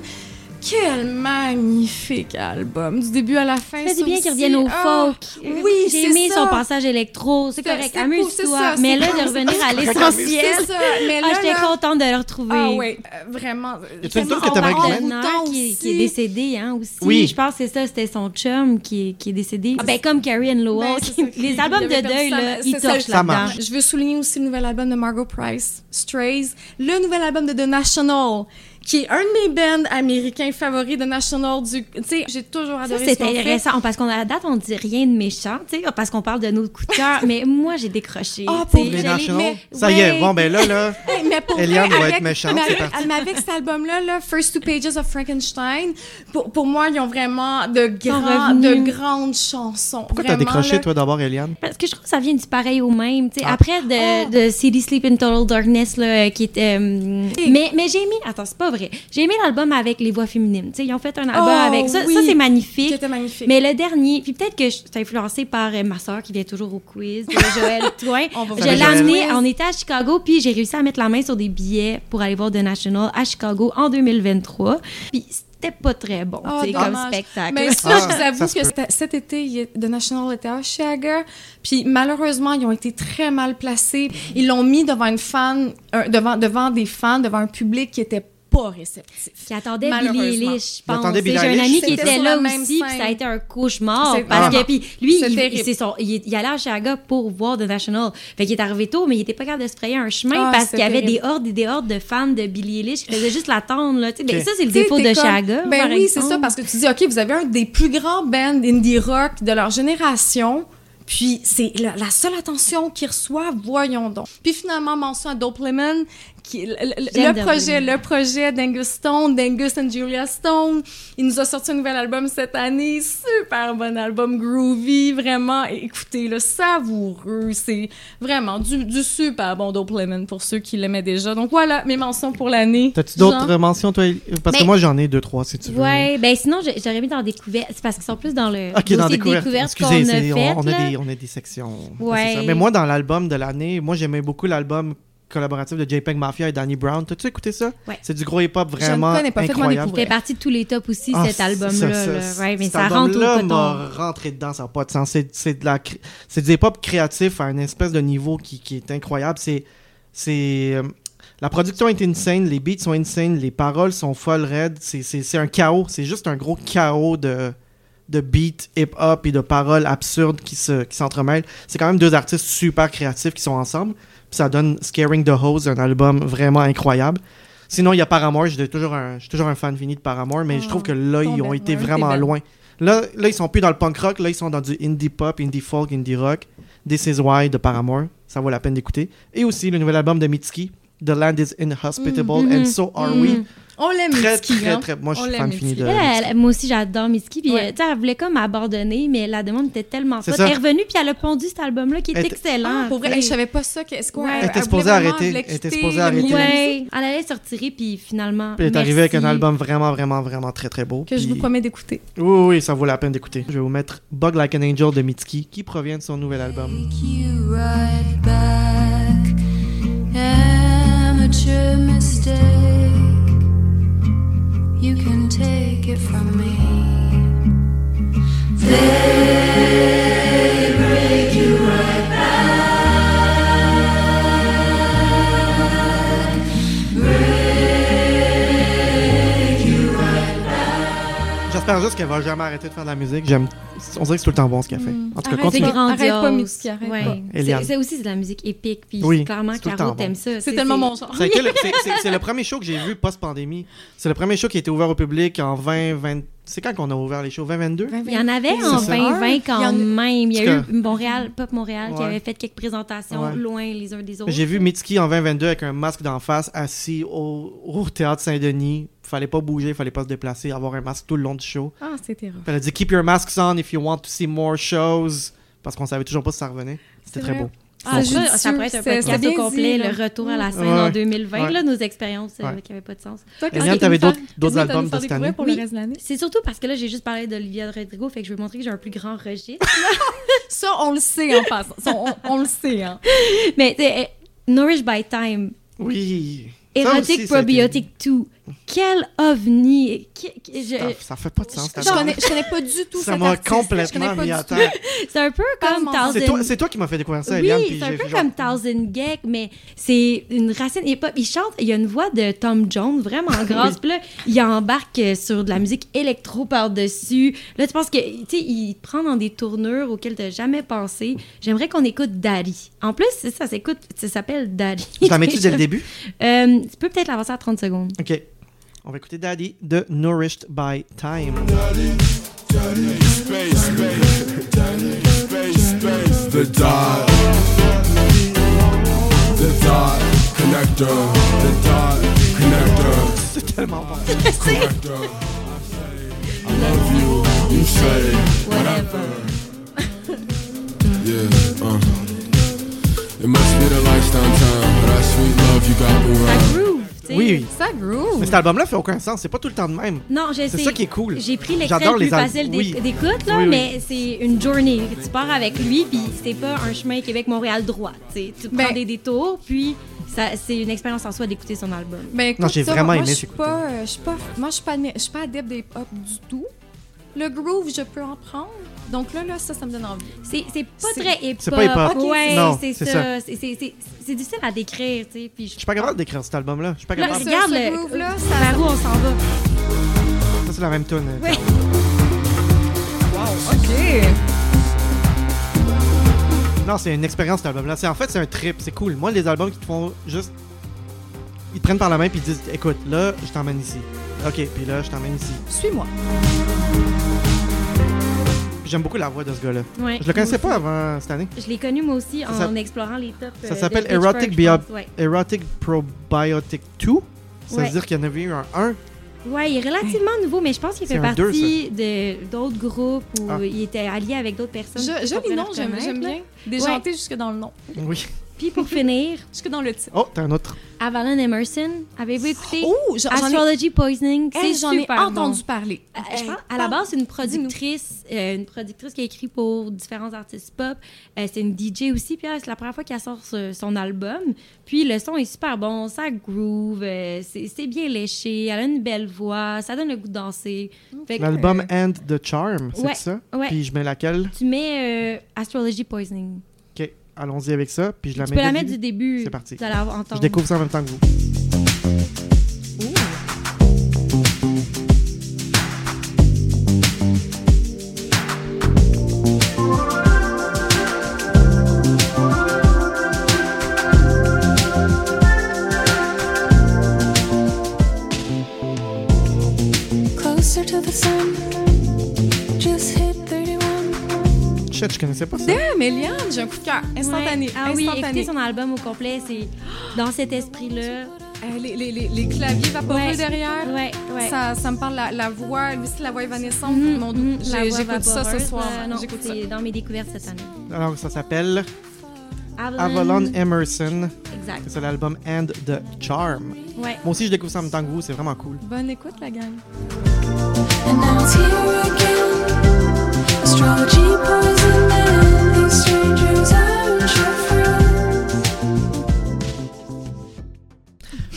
Quel magnifique album, du début à la fin. Ça fait du ça bien aussi. qu'ils reviennent au Ah, folk. oui, J'ai c'est aimé ça. son passage électro, c'est C'est- correct, c'est c'est amuse-toi. Mais c'est là, de revenir à c'est l'essentiel, C'est ça, mais là, ah, j'étais là- contente de le retrouver. Ah oui, euh, vraiment. Y a-tu une que bouton qui, est- qui est aussi. décédé hein, aussi. Oui. Je pense que c'est ça, c'était son chum qui est, qui est décédé. ben, comme Carrie Ann Lowell. Ben, c'est les albums il de deuil, là, ils C'est torchent ça là-dedans. marche. Je veux souligner aussi le nouvel album de Margot Price, Strays, le nouvel album de The National, qui est un de mes bands américains favoris, The National. Du, tu sais, j'ai toujours Ça, adoré c'est ce qu'on fait. intéressant parce qu'on à la date, on dit rien de méchant, tu sais, parce qu'on parle de nos coups de cœur. mais moi, j'ai décroché. Ah, tu pour? Les mais- Ça y est, bon, ben là, là. Mais pour Eliane vrai, doit avec- être méchante, mais c'est avec, parti. mais avec cet album-là, là, First Two Pages of Frankenstein, pour, pour moi, ils ont vraiment de, grands, de grandes chansons. Pourquoi t'as décroché, là. toi, d'abord, Eliane? Parce que je trouve que ça vient du pareil au même. tu sais. Ah. Après de, Oh. de CD Sleep in Total Darkness, là, qui était. euh, mais mais j'ai aimé. Attends, c'est pas vrai. J'ai aimé l'album avec les voix féminines. Tu sais, ils ont fait un album Oh, avec ça. oui. Ça, c'est magnifique. magnifique. Mais le dernier, puis peut-être que je suis influencée par euh, ma soeur qui vient toujours au quiz, Joël Toin. On va Je l'ai Joël. amené, on était à Chicago, puis j'ai réussi à mettre la main sur des billets pour aller voir The National à Chicago en 2023. Puis c'était pas très bon, Ah, sais, comme spectacle. Mais ça, Ah, je vous avoue ça que cet été, The National était à Chicago. Puis malheureusement, ils ont été très mal placés. Ils l'ont mis devant une fan, un- devant, devant des fans, devant un public qui était pas réceptif. qui attendait. Billie Eilish, je pense. J'ai un ami qui était là aussi, puis ça a été un cauchemar. C'est- Parce Ah. que, puis lui, C'est il, c'est son, il, il allait à Chicago pour voir The National. Fait qu'il est arrivé tôt, mais il était pas capable de se frayer un chemin Ah, parce qu'il y avait des hordes et des hordes de fans de Billie Eilish qui faisaient juste l'attendre. Là, tu sais. Ben, ça, c'est le défaut de comme-. Ben par oui, c'est ça, parce que tu dis, OK, vous avez un des plus grands bands indie rock de leur génération. Puis c'est la, la seule attention qu'ils reçoivent, voyons donc. Puis finalement, mention à Dope Lemon, qui, le, projet, le projet d'Angus Stone, d'Angus and Julia Stone. Il nous a sorti un nouvel album cette année, super bon album, groovy, vraiment. Écoutez, le savoureux, c'est vraiment du, du super bon Dope Lemon pour ceux qui l'aimaient déjà. Donc voilà, mes mentions pour l'année. T'as-tu d'autres mentions, toi? Parce que Ben- moi, j'en ai deux, trois, si tu veux. Ouais, ben sinon, j'aurais mis dans découverte. C'est parce qu'ils sont plus dans le Ok, dans découverte. Excusez, a c'est- fait. on, on a des, on a des sections. Ouais. Mais moi, dans l'album de l'année, moi, j'aimais beaucoup l'album collaboratif de JPEG Mafia et Danny Brown. T'as-tu écouté ça? Ouais. C'est du gros hip-hop Je ne vraiment connais pas, incroyable. Il fait partie de tous les tops aussi, Ah, cet album-là. ça, là. ça, Ouais, mais cet ça rentre au coton. m'a rentré dedans, ça n'a pas de sens. C'est, c'est de la, c'est du hip-hop créatif à une espèce de niveau qui, qui est incroyable. C'est, c'est, euh, la production est insane, les beats sont insane, les paroles sont folles raides. C'est, c'est, c'est un chaos, c'est juste un gros chaos de, de beats hip-hop et de paroles absurdes qui, se, qui s'entremêlent. C'est quand même deux artistes super créatifs qui sont ensemble. Puis ça donne Scaring the Hose, un album vraiment incroyable. Sinon, il y a Paramore. J'étais toujours un, je suis toujours un fan fini de Paramore, mais je trouve que là, ils ont été vraiment loin. Là, là, ils sont plus dans le punk rock, là, ils sont dans du indie pop, indie folk, indie rock. This is Why de Paramore. Ça vaut la peine d'écouter. Et aussi le nouvel album de Mitski, The Land is Inhospitable Mhm, and So Are. We. On l'aime, Très, Mitski, très, hein. très. Moi, je suis fan fini Mitski. de. Elle, elle- moi aussi, j'adore Mitski. Puis, Ouais. euh, tu sais, elle voulait comme abandonner, mais la demande était tellement forte. Elle est revenue, puis elle a pondu cet album-là qui est Elle excellent. Ah, pour vrai, je savais pas ça. Qu'est-ce qu'on. Elle était supposée arrêter, elle était supposée arrêter. Ouais, elle allait se retirer, puis finalement. Puis elle est arrivée avec un album vraiment, vraiment, vraiment très, très beau. Que je vous promets d'écouter. Oui, oui, oui, ça vaut la peine d'écouter. Je vais vous mettre Bug Like an Angel de Mitski, qui provient de son nouvel album. Take you right back. You can take it from me. They break you right back. Break you right back. J'espère juste qu'elle va jamais arrêter de faire de la musique. J'aime... On dirait que c'est tout le temps bon ce qu'elle fait. En tout cas, Arrête C'est continue. Arrête pas, Mitski, arrête Ouais. pas. C'est aussi c'est de la musique épique, puis Oui, clairement, Caro temps t'aime bon. ça. C'est tellement mon genre. C'est, le premier show que j'ai vu post-pandémie. C'est le premier show qui a été ouvert au public en 2020. C'est quand qu'on a ouvert les shows? 2022 Il y en avait en ça. 2020 quand même. Il y a eu Montréal, Pop Montréal, qui avait fait quelques présentations Ouais. loin les uns des autres. J'ai vu Mitski en 2022 avec un masque d'en face, assis au, au théâtre Saint-Denis. Fallait pas bouger, fallait pas se déplacer, avoir un masque tout le long du show. Ah, terrible. Puis Elle a dit Keep your masks on if you want to see more shows. Parce qu'on savait toujours pas si ça revenait. C'était très beau. Ah, ça, judicieux, ça pourrait être un podcast c'est bien au complet, dit, le retour à la scène Ouais. en 2020, Ouais. là, nos expériences euh, Ouais. qui n'avaient pas de sens. Toi, tu nous d'autres- albums de cette année? pour Oui. le reste de l'année? C'est surtout parce que là, j'ai juste parlé d'Olivia Rodrigo, fait que je veux montrer que j'ai un plus grand registre. Ça, on le sait en passant. Ça, on, on le sait, hein. Mais, tu sais, eh, Nourish by Time, Oui. Été- Probiotic 2, quel ovni! Qui- qui- je- Ça, ça fait pas de sens. Je connais, je connais pas du tout Ça cet m'a complètement mis à terre. C'est un peu comme. C'est Thousand... toi, c'est toi qui m'as fait découvrir ça, Oui, Eliane. puis c'est un peu genre- comme Thousand Geck, mais c'est une racine hip-hop. Il chante, il y a une voix de Tom Jones vraiment grasse. Puis là, il embarque euh, sur de la musique électro par-dessus. Là, tu penses que, tu sais, il prend dans des tournures auxquelles tu n'as jamais pensé. J'aimerais qu'on écoute Daddy. En plus, ça, ça s'écoute, ça s'appelle Daddy. Tu la mets-tu dès le début? Euh, tu peux peut-être l'avancer à 30 secondes. Ok. On va écouter Daddy de Nourished by Time. The dot. The dot connector. The dot connector. C'est tellement bon. Connector. I love you. You say Whatever. yeah. Uh. It must be the lights downtown. But that sweet love you got me Ça right. Oui, oui. Ça groove. Mais cet album-là fait aucun sens. C'est pas tout le temps de même. Non, je sais. C'est ça qui est cool. J'ai pris l'extrait le plus les al- facile oui. d'écoute, là, Oui, oui. mais c'est une journée. Tu pars avec lui, puis c'est pas un chemin Québec-Montréal droit. tu. Tu Ben- prends des détours, puis ça, c'est une expérience en soi d'écouter son album. Ben, écoute, Non, j'ai vraiment moi, aimé je suis s'écouter. pas, euh, pas, moi, je suis pas, admi- je suis pas adepte des hop du tout. Le groove, je peux en prendre. Donc là, là, ça, ça me donne envie. C'est c'est pas très hip-hop. C'est pas hip-hop. Ouais, Non, c'est c'est ça. C'est- c'est- C'est c'est difficile à décrire, tu sais. Puis Je suis pas capable d'écrire cet album-là. Je suis pas Là, capable. ce- regarde ce le groove-là, ça vers où on s'en va. Ça, c'est la même tune. Ouais. OK. Non, c'est une expérience cet album-là. C'est en fait c'est un trip, c'est cool. Moi, les albums qui te font juste, ils te prennent par la main puis ils disent, écoute, là, je t'emmène ici. Ok, puis là, je t'emmène ici. Suis-moi. J'aime beaucoup la voix de ce gars-là. Ouais, Je le connaissais pas avant cette année. Je l'ai connu moi aussi en explorant les tops. Ça euh, s'appelle Erotic Ouais. Erotic Probiotic 2. Ça Ouais. veut dire qu'il y en avait eu un 1. Ouais, il est relativement nouveau, mais je pense qu'il fait partie de d'autres groupes où Ah. il était allié avec d'autres personnes. Je, joli nom, j'aime bien. Déjanté jusque dans le nom. Oui. Puis pour finir, Jusque dans le titre. Oh, t'as un autre. Avalon Emerson, avez-vous écouté Oh, j'en j'en ai, Astrology Poisoning? Hey, j'en ai entendu bon. parler. Euh, je Hey, pense, à la base, c'est une productrice, euh, une productrice qui a écrit pour différents artistes pop. Euh, c'est une DJ aussi, puis c'est la première fois qu'elle sort ce- son album. Puis le son est super bon, ça groove, euh, c'est c'est bien léché, elle a une belle voix, ça donne le goût de danser. L'album euh, End the Charm, c'est ouais, ça? ouais. Puis je mets laquelle? tu mets euh, Astrology Poisoning. Allons-y avec ça. Puis je la tu mets peux la mettre du début. C'est parti. Vous allez entendre. Je découvre ça en même temps que vous. Closer to the sun. Just hit 31. Shit, je connaissais pas ça. Damn, Eliane, j'ai un coup de cœur. Instantané. Ouais. Ah oui, instantané. écoutez son album au complet, c'est dans cet esprit-là. Euh, les, les, les, les claviers vaporeux Ouais. derrière. Ouais, ouais. Ça, ça me parle la, la voix, lui aussi la voix évanescente. Mon j'ai- voix j'écoute ça ce soir. euh, non, J'écoute ça. c'est dans mes découvertes cette année. Alors, ça s'appelle Avalon. Avalon Emerson. Exact. C'est l'album End the Charm. Ouais. Moi aussi, je découvre ça en même temps que vous. C'est vraiment cool. Bonne écoute, la gang. And now it's here again.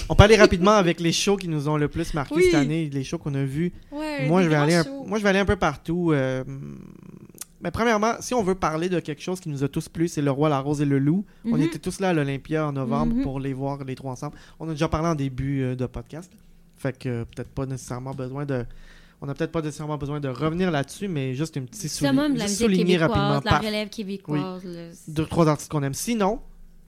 On peut aller rapidement avec les shows qui nous ont le plus marqué Oui. cette année, les shows qu'on a vus. Ouais, Moi, des je vais grands aller un, shows. moi, je vais aller un peu partout. euh, Mais premièrement, si on veut parler de quelque chose qui nous a tous plu, c'est Le Roi, la Rose et le Loup. On Mhm. était tous là à l'Olympia en novembre Mhm. pour les voir les trois ensemble. On a déjà parlé en début euh, de podcast. Fait que euh, peut-être pas nécessairement besoin de. On n'a peut-être pas nécessairement besoin de revenir là-dessus, mais juste une petite Summum de la souligner rapidement. la relève québécoise. là. deux, trois artistes qu'on aime. Sinon,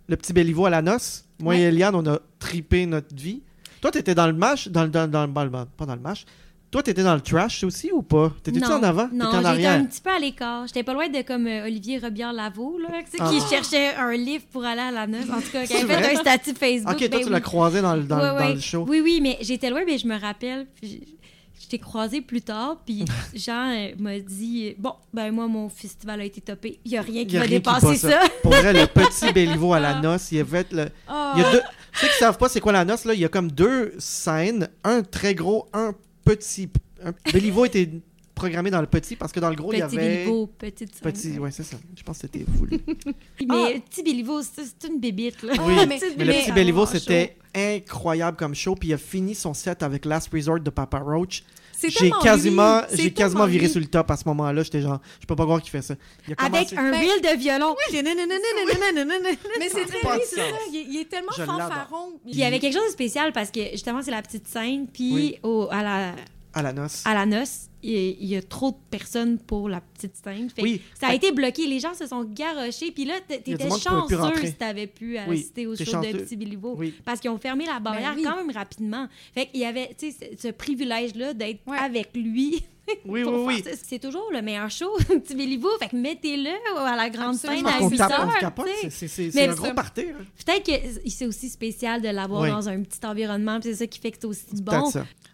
le petit Béliveau à la noce, moi Ouais. et Eliane, on a tripé notre vie. Toi, t'étais dans le match, dans, le- dans, dans, le- dans le- pas dans le match. Toi, t'étais dans le trash aussi ou pas? T'étais-tu en avant? Non, j'étais un petit peu à l'écart. J'étais pas loin de comme euh, Olivier Robillard-Lavaux, là, tu sais, qui Ah. cherchait un livre pour aller à la noce. En tout cas, qui avait fait un statut Facebook. Ok, toi, ben tu oui. l'as croisé dans, le- dans, Ouais, dans ouais. le show. Oui, oui, mais j'étais loin, mais je me rappelle. puis Je t'ai croisé plus tard, puis Jean euh, m'a dit Bon, ben moi, mon festival a été topé. Il n'y a rien qui va dépasser ça. Pour vrai, le petit Béliveau à la noce, il y avait le. Ah. Il y a deux. Ceux qui savent pas c'est quoi la noce, là, il y a comme deux scènes, un très gros, un petit. Un... Béliveau était programmé dans le petit parce que dans le gros, il y Petit avait. Béliveau, petite scène. Petit, ouais, c'est ça. Je pense que c'était voulu. Mais petit Béliveau, c'est c'est une bébite, là. Oui, Ah, mais, mais- le petit Béliveau, Ah, c'était incroyable comme show. Puis il a fini son set avec Last Resort de Papa Roach. C'est J'ai quasiment, j'ai quasiment viré lui. sur le top à ce moment-là. J'étais genre, je peux pas croire qu'il fait ça. Il a Avec commencé- un Ben- reel de violon. Mais c'est très c'est sens. ça. Il, est- il est tellement Je fanfaron. Puis il y avait quelque chose de spécial parce que justement, c'est la petite scène, puis Oui. au- à, la, à la noce. à la noce, il y, a- trop de personnes pour la petite scène. Fait Oui. Ça a été bloqué, les gens se sont garochés, puis là, t'étais chanceux si t'avais pu Oui, assister au t'es show de. Petit Béliveau. Oui. Parce qu'ils ont fermé la barrière oui. quand même rapidement. Fait qu'il y avait, tu sais, ce, ce privilège-là d'être Ouais. avec lui. Oui, oui, oui. C'est toujours le meilleur show, Petit Béliveau. Fait que mettez-le à la grande scène à qu'on 8 tape, heures. C'est- sais. C'est c'est- Mais c'est un ça- gros party. hein. Peut-être que c'est aussi spécial de l'avoir Oui. dans un petit environnement, c'est ça qui fait que c'est aussi C'est bon.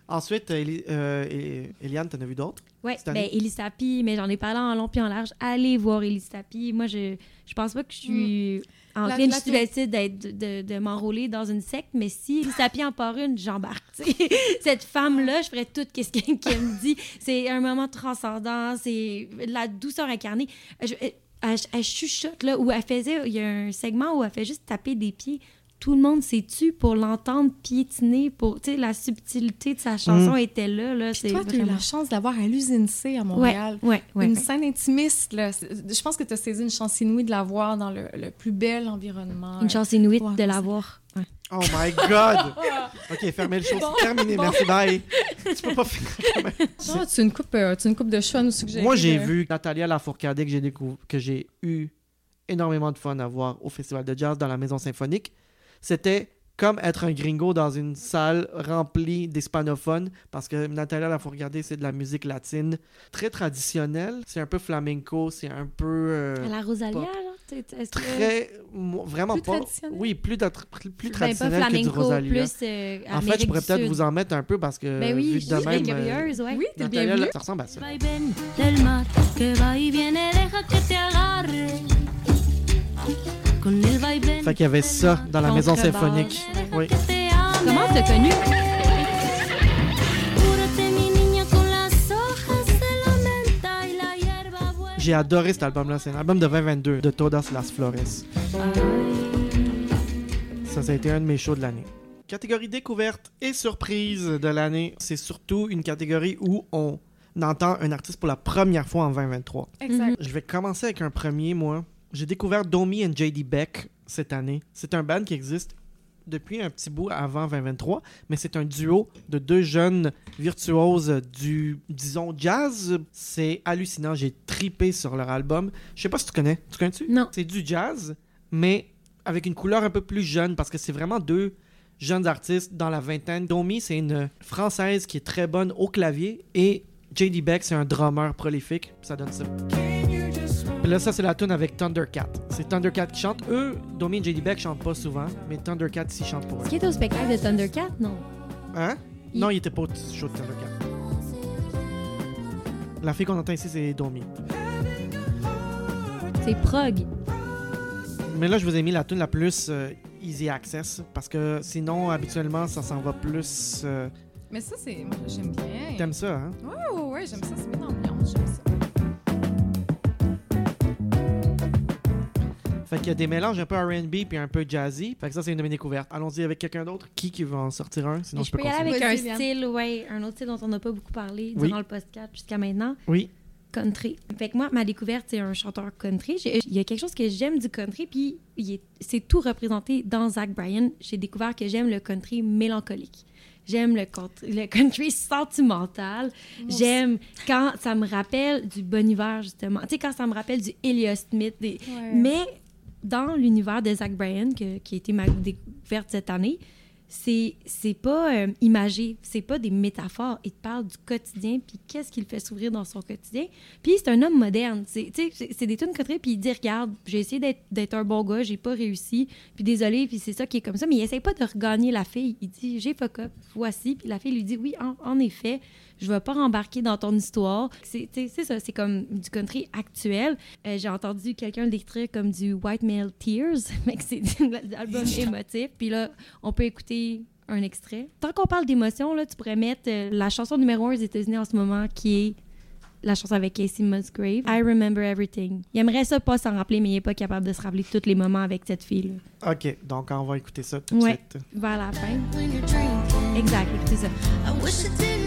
Ensuite, euh, Eli- euh, E- Eliane, t'en as vu d'autres? Année? ben Elise Tapi, mais j'en ai parlé en long puis en large. Allez voir Elise Tapi. Moi, je, je pense pas que je suis en si tu tour- décides d'être- de, de, m'enrôler dans une secte, mais si Sapien en part une, j'embarque. Cette femme-là, je ferais tout ce qu'elle me dit. C'est un moment transcendant, c'est la douceur incarnée. Je- elle, elle- elle chuchote, là, où elle faisait, il y a un segment où elle fait juste taper des pieds. Tout le monde s'est tu pour l'entendre piétiner, pour, tu sais, la subtilité de sa chanson était là, là. Puis toi, tu as eu la chance d'avoir à l'usine C à Ouais, Montréal. ouais, ouais. Une scène intimiste, là. Je pense que tu as saisi une chance inouïe de la voir dans le, le plus bel environnement. Une chance inouïe Ouais, de l'avoir. Ouais. Oh my god! ok, fermez le show. C'est terminé. Merci, bye. tu peux pas faire. Ah, tu une coupe, euh, tu as une coupe de choix à nous suggérer. Moi, j'ai de- vu Natalia Lafourcade que j'ai que j'ai eu énormément de fun à voir au Festival de jazz dans la Maison Symphonique. C'était comme être un gringo dans une salle remplie d'hispanophones parce que Natalia Lafourcade, c'est de la musique latine très traditionnelle. C'est un peu flamenco, c'est un peu... euh, la Rosalia, pas- là? que- très... Vraiment Plus pas... traditionnel? Oui, plus, plus, plus Ben, pas traditionnel que du flamenco, Rosalia. plus euh, en fait, je pourrais peut-être vous en mettre un peu parce que Ben oui, vu je de suis même... curieuse, ouais. Oui, Natalia, bienvenu. ça ressemble à ça. Fait qu'il y avait ça dans la maison symphonique. Oui. Comment t'as connu? J'ai adoré cet album-là. C'est un album de 2022 de Todas Las Flores. Ça, ça a été un de mes shows de l'année. Catégorie découverte et surprise de l'année. C'est surtout une catégorie où on entend un artiste pour la première fois en 2023. Exact. Je vais commencer avec un premier, moi. J'ai découvert Domi et JD Beck cette année. C'est un band qui existe depuis un petit bout avant 2023, mais c'est un duo de deux jeunes virtuoses du, disons, jazz. C'est hallucinant. J'ai tripé sur leur album. Je sais pas si tu connais. Tu connais-tu? Non. C'est du jazz, mais avec une couleur un peu plus jeune parce que c'est vraiment deux jeunes artistes dans la vingtaine. Domi, c'est une française qui est très bonne au clavier et JD Beck, c'est un drummer prolifique. Ça donne ça. Puis là, ça, c'est la tune avec Thundercat. C'est Thundercat qui chante. Eux, Domi et JD Beck chantent pas souvent, mais Thundercat, s'y chante pour eux. Est-ce qu'il était au spectacle de Thundercat? Non. Hein? Il- Non, il était pas au show de Thundercat. La fille qu'on entend ici, c'est Domi. C'est prog. Mais là, je vous ai mis la tune la plus euh, easy access parce que sinon, habituellement, ça s'en va plus. euh, Mais ça, c'est. moi, J'aime bien. T'aimes ça, hein? Ouais, ouais, ouais, j'aime ça. C'est bien l'ambiance. J'aime ça. Fait qu'il y a des mélanges un peu R&B puis un peu jazzy. Fait que ça, c'est une de mes découvertes. Allons-y avec quelqu'un d'autre. Qui qui va en sortir un? Sinon, je, je peux y aller continuer. avec un style, ouais, un autre style dont on n'a pas beaucoup parlé Oui. durant le podcast jusqu'à maintenant. Oui. Country. Fait que moi, ma découverte, c'est un chanteur country. Il y a quelque chose que j'aime du country, puis c'est tout représenté dans Zach Bryan. J'ai découvert que j'aime le country mélancolique. J'aime le, country- le country sentimental. J'aime quand ça me rappelle du bon hiver, justement. Tu sais, quand ça me rappelle du Elliot Smith. des- Ouais. Mais dans l'univers de Zach Bryan, qui a été ma découverte cette année, c'est pas euh, imagé, c'est pas des métaphores. Il te parle du quotidien, puis qu'est-ce qu'il fait s'ouvrir dans son quotidien. Puis c'est un homme moderne. C'est des tunes country, puis il dit Regarde, j'ai essayé d'être un bon gars, j'ai pas réussi, puis désolé, puis c'est ça qui est comme ça. Mais il essaye pas de regagner la fille. Il dit J'ai fuck up, voici. Puis la fille lui dit Oui, en, en effet, je vais pas rembarquer dans ton histoire. C'est ça, c'est comme du country actuel. Euh, j'ai entendu quelqu'un le décrire comme du White Male Tears, mais c'est un album émotif. Puis là, on peut écouter un extrait. Tant qu'on parle d'émotion, là, tu pourrais mettre euh, la chanson numéro un aux États-Unis en ce moment, qui est la chanson avec Casey Musgrave, I Remember Everything. Il aimerait ça pas s'en rappeler, mais il est pas capable de se rappeler tous les moments avec cette fille-là. Ok, donc on va écouter ça tout de Ouais. suite. Vers la fin. Exact, écoutez ça. I wish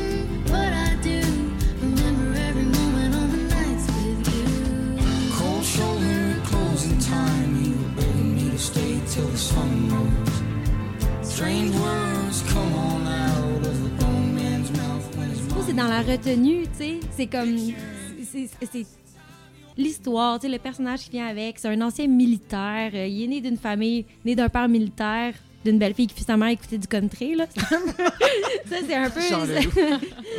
c'est dans la retenue, tu sais. C'est comme. c'est- l'histoire, tu sais, le personnage qui vient avec. C'est un ancien militaire. euh, il est né d'une famille, né d'un père militaire, d'une belle fille qui fit sa mère écouter du country, là. ça, c'est un peu.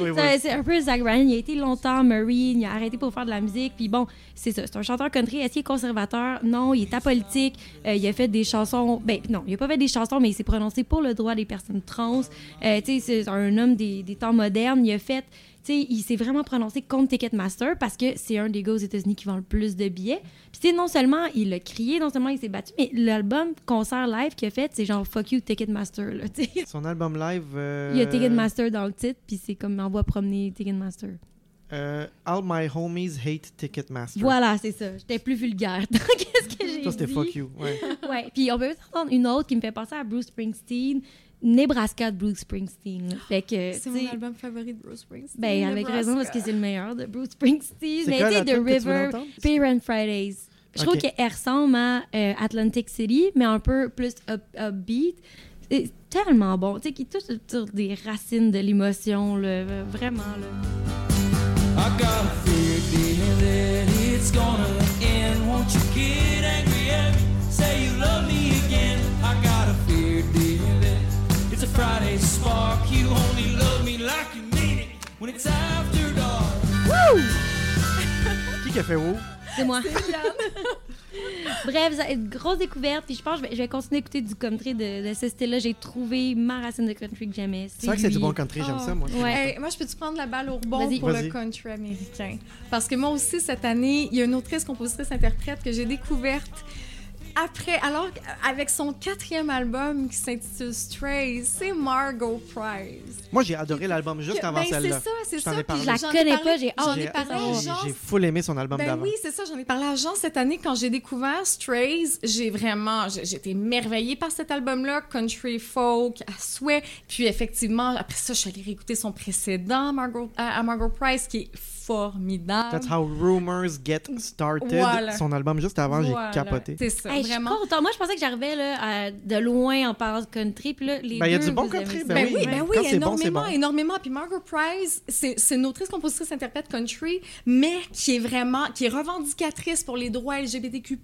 Oui. C'est un peu Zach Bryan. Il a été longtemps Marine. Il a arrêté pour faire de la musique. Puis bon, c'est ça. C'est un chanteur country. Est-ce qu'il est conservateur? Non, il est apolitique. Euh, il a fait des chansons. Ben non, il a pas fait des chansons, mais il s'est prononcé pour le droit des personnes trans. Euh, tu sais, c'est un homme des, des temps modernes. Il a fait. Sais, il s'est vraiment prononcé contre Ticketmaster parce que c'est un des gars aux États-Unis qui vend le plus de billets. Puis non seulement il a crié, non seulement il s'est battu, mais l'album concert live qu'il a fait, c'est genre fuck you Ticketmaster. Là. Son album live. euh, Il y a Ticketmaster dans le titre, puis c'est comme envoie promener Ticketmaster. euh, All My Homies Hate Ticketmaster. Voilà, c'est ça. J'étais plus vulgaire qu'est-ce que j'ai Ça, c'était dit? fuck you. Ouais. Ouais, puis on peut entendre une autre qui me fait penser à Bruce Springsteen, Nebraska de Bruce Springsteen. Fait que, C'est mon album favori de Bruce Springsteen. ben avec Nebraska. raison parce que c'est le meilleur de Bruce Springsteen. C'est Mais tu sais, The River? Fear and Fridays. Je trouve Ok. qu'elle ressemble à euh, Atlantic City, mais un peu plus up, upbeat. C'est tellement bon, tu sais, qui touche sur des racines de l'émotion, là, vraiment, là. I got a fear, dear, that it's gonna end. Won't you get spark. You only love me like you mean it when it's after dark. Qui qui a fait wow? C'est moi. Bref, ça- une grosse découverte. Puis je pense que je vais, je vais continuer d'écouter du country de, de ce style-là. J'ai trouvé ma racine de country que j'aimais. C'est vrai que c'est du bon country, j'aime ça, moi. Ouais. Hey, moi, je peux-tu prendre la balle au rebond pour le country américain? Parce que moi aussi, cette année, il y a une autrice, compositrice, interprète que j'ai découverte après, alors avec son quatrième album qui s'intitule Strays, c'est Margot Price. Moi, j'ai adoré l'album juste avant ben, c'est celle-là. ça, c'est Je t'en ça. puis. Je la j'en ai connais parlé- pas, j'ai J'en hâte ai de parlé à savoir. Jean J'ai full aimé son album Ben d'avant. oui, c'est ça. J'en ai parlé à Jean cette année quand j'ai découvert Strays. J'ai vraiment, été émerveillée par cet album-là, country folk à souhait. Puis effectivement, après ça, je suis allée réécouter son précédent, Margot, à, à Margot Price, qui est formidable. That's how rumors get started. Voilà. Son album juste avant, Voilà. j'ai capoté. C'est ça, Hey, je suis vraiment. contente. Moi, je pensais que j'arrivais là, de loin en parlant de country. Puis là, les Ben, il y a du bon country, ben Ben oui, ben oui, bon, énormément, bon. énormément. Puis Margaret Price, c'est c'est une autrice, compositrice, interprète country, mais qui est vraiment, qui est revendicatrice pour les droits LGBTQ+.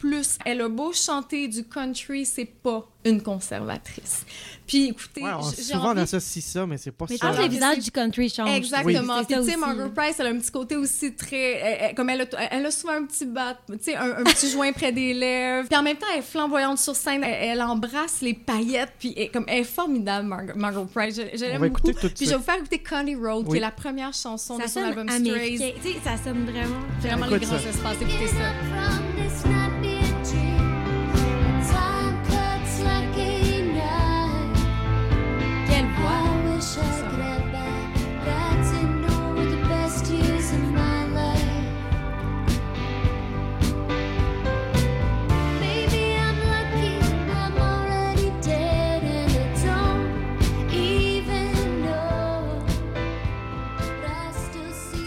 Elle a beau chanter du country, c'est pas une conservatrice. Puis écoutez, Ouais, on- souvent on envie- associe ça, mais c'est pas Mais ça. pense que le Alors que visage c'est- du country change. Exactement. Ça tu sais. Margaret Price, elle a un petit côté aussi très, elle- elle- comme elle a, elle a souvent un petit bat, tu sais, un, un petit joint près des lèvres. Puis en même temps, elle est flamboyante sur scène. Elle, elle embrasse les paillettes. Puis elle, comme elle est formidable, Margaret, Margaret Price. Je, je On l'aime va beaucoup. tout Puis je vais vous faire écouter Connie Road, qui Oui. est la première chanson Ça de son album. Strays. Tu sais, ça sonne vraiment. Vraiment Écoute les grands ça. espaces. Écoutez ça.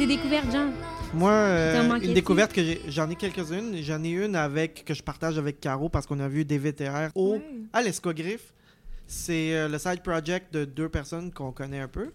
Découverte, Jean? Moi, euh, une découverte que j'en ai quelques-unes. J'en ai une avec que je partage avec Caro parce qu'on a vu des VTR au Ouais. à l'Escogriffe. C'est euh, le side project de deux personnes qu'on connaît un peu.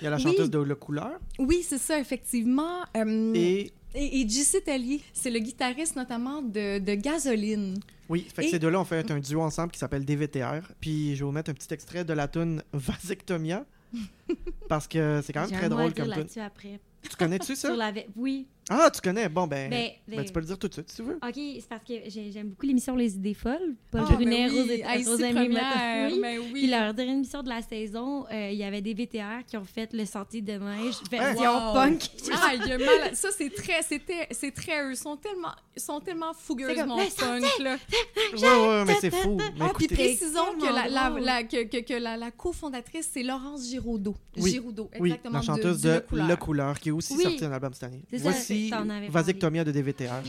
Il y a la Oui. chanteuse de Le Couleur Oui, c'est ça, effectivement. Euh, et et, et JC Tellier, c'est le guitariste notamment de, de Gasoline. oui, fait que Et- ces deux-là ont fait un duo ensemble qui s'appelle DVTR. Puis je vais vous mettre un petit extrait de la tune Vasectomia parce que c'est quand même très drôle comme tune. là-dessus après. Tu connais-tu ça? Sur la... Oui. Ah, tu connais. Bon ben, Ben, ben, ben- tu peux le dire tout de suite si tu veux. OK, c'est parce que j'ai- j'aime beaucoup l'émission Les idées folles. Paul Ah, Brunet, ben oui, Rose, et- oui. ben oui. Puis leur dernière émission de la saison, euh, il y avait des VTR qui ont fait le Sentier de neige version Wow. punk. Ah, il y a mal. Ça, c'est très, c'était, c'est très eux. Ils sont tellement, ils sont tellement fougueusement comme, punk, là. Ouais, ouais, mais c'est fou. Mais Ah, puis écoutez, précisons que, la, la, la- que, que, que la, la cofondatrice, c'est Laurence Giraudot. Oui. Giraudot, oui, exactement. la chanteuse du de, Le Couleur. Le Couleur qui est aussi Oui. sorti un album cette année. C'est ça, Voici avais Vasectomia de DVTR.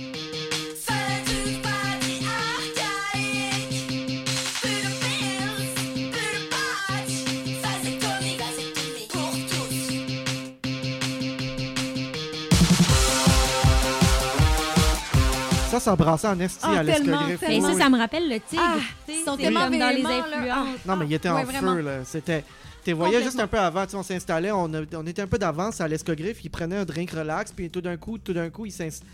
Ça, ça brassait en esti Ah, à l'escogriffe. Mais ça, ça me rappelle le tigre. Ah, ils sont tellement comme dans les influences. Ah. Non, mais il était Ouais, en vraiment. feu, là. C'était... Tu voyais juste un peu avant, tu sais, on s'installait, on, a- on était un peu d'avance à l'escogriffe, ils prenaient un drink relax, puis tout d'un coup, tout d'un coup, ils s'installent.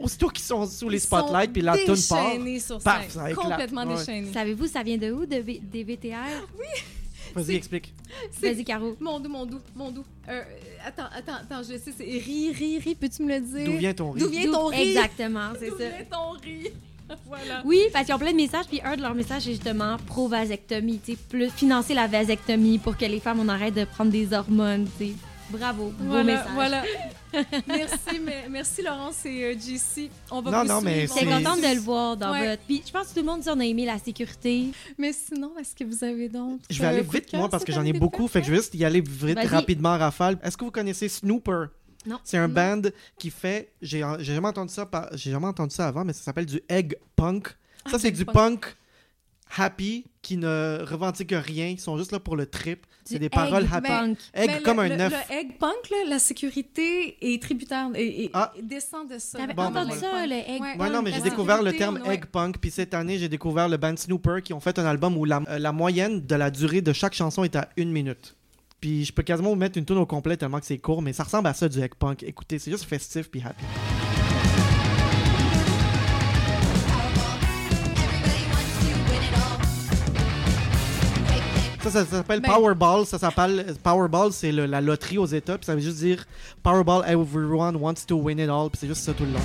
Aussitôt qu'ils sont sous les Ils spotlights, puis la tune part. déchaînés sur paf, ça éclate. Complètement Ouais. déchaînés. Savez-vous, ça vient de où, de V- des VTR? Vas-y, C'est- explique. C'est- Vas-y, Caro. Mon doux, mon doux, mon doux. Euh, attends, attends, attends, je sais, c'est ri, ri, ri, peux-tu me le dire? D'où vient ton D'où riz? vient ton riz? Exactement, c'est D'où ça. vient ton riz? voilà. Oui, parce qu'ils ont plein de messages, puis un de leurs messages, c'est justement pro-vasectomie, tu sais, plus financer la vasectomie pour que les femmes, on arrête de prendre des hormones, tu sais. Bravo, beau message. voilà. merci, mais, merci Laurence et euh, JC. On va Non, vous non, mais C'est- contente de le voir dans Ouais. votre... Puis je pense que tout le monde dit on a aimé la sécurité. Mais sinon, est-ce que vous avez d'autres Je vais aller euh, de vite, moi, parce que j'en ai beaucoup. Fait que je vais juste y aller vite, rapidement en rafale. Est-ce que vous connaissez Snooper? Non. C'est un Non. band qui fait. J'ai j'ai jamais entendu ça par- j'ai jamais entendu ça avant, mais ça s'appelle du egg punk. Ça, c'est du punk. punk happy qui ne revendique rien. Ils sont juste là pour le trip. C'est des paroles egg happy. punk. Egg Mais comme le, un œuf. Le egg punk, là, la sécurité est tributaire et, et- Ah. descend de ça. T'avais Bon, entendu ben, ça, le egg Ouais. Ouais, non, mais La j'ai découvert le terme on- egg punk. Puis cette année, j'ai découvert le band Snooper qui ont fait un album où la, euh, la moyenne de la durée de chaque chanson est à une minute. Puis je peux quasiment vous mettre une tune au complet tellement que c'est court, mais ça ressemble à ça du egg punk. Écoutez, c'est juste festif puis happy. Ça, ça, ça s'appelle Ben- Powerball. Ça s'appelle Powerball, c'est la loterie aux États. Puis ça veut juste dire Powerball, everyone wants to win it all. Puis c'est juste ça tout le long.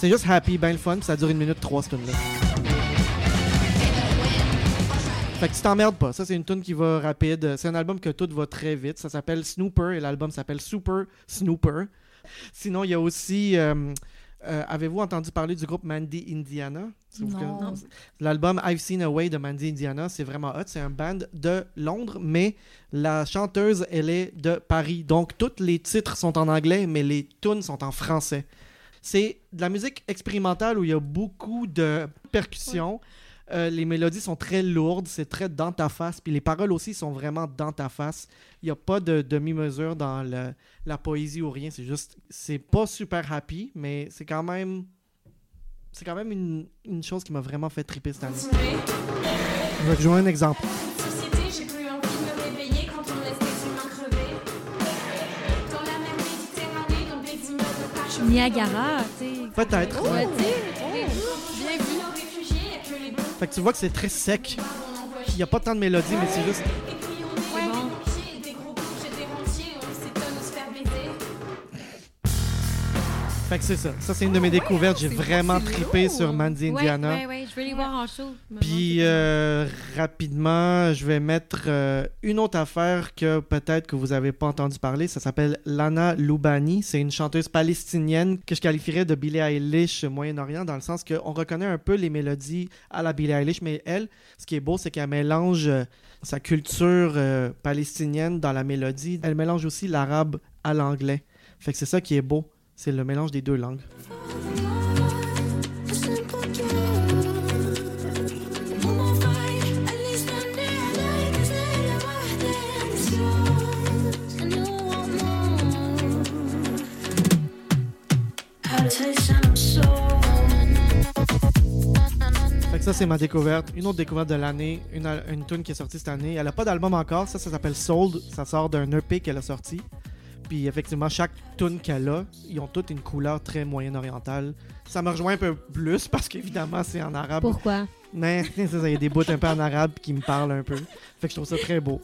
C'est juste happy, ben le fun. Puis ça dure une minute trois cette tune là. Fait que tu t'emmerdes pas. Ça, c'est une tune qui va rapide. C'est un album que tout va très vite. Ça s'appelle Snooper et l'album s'appelle Super Snooper. Sinon, il y a aussi. euh, euh, Avez-vous entendu parler du groupe Mandy Indiana? Non. L'album I've Seen a Way de Mandy Indiana, c'est vraiment hot. C'est un band de Londres, mais la chanteuse, elle est de Paris. Donc, tous les titres sont en anglais, mais les tunes sont en français. C'est de la musique expérimentale où il y a beaucoup de percussions. Euh, les mélodies sont très lourdes, c'est très dans ta face, puis les paroles aussi sont vraiment dans ta face. Il n'y a pas de demi-mesure dans le- la poésie ou rien, c'est juste, c'est pas super happy, mais c'est quand même, c'est quand même une, une chose qui m'a vraiment fait triper cette année. Je vais te jouer un exemple. Niagara, tu sais. Peut-être. Ouais, Fait que tu vois que c'est très sec. Il n'y a pas tant de mélodie, mais c'est juste. Fait que c'est ça. Ça, c'est une de mes découvertes. J'ai vraiment lourd. sur Mandy Indiana. Ouais, ouais, ouais, je vais les voir en show. Puis euh, rapidement, je vais mettre euh, une autre affaire que peut-être que vous avez pas entendu parler. Ça s'appelle Lana Loubani. C'est une chanteuse palestinienne que je qualifierais de Billie Eilish Moyen-Orient dans le sens qu'on reconnaît un peu les mélodies à la Billie Eilish, mais elle, ce qui est beau, c'est qu'elle mélange euh, sa culture euh, palestinienne dans la mélodie. Elle mélange aussi l'arabe à l'anglais. Fait que c'est ça qui est beau. C'est le mélange des deux langues. Ça, c'est ma découverte. Une autre découverte de l'année, une, une tune qui est sortie cette année. Elle a pas d'album encore, ça, ça s'appelle Sold. Ça sort d'un EP qu'elle a sorti. Puis effectivement, chaque tune qu'elle a, ils ont toutes une couleur très moyenne-orientale. Ça me rejoint un peu plus parce qu'évidemment, c'est en arabe. Pourquoi? Mais c'est ça, il y a des bouts un peu en arabe qui me parlent un peu. Fait que je trouve ça très beau.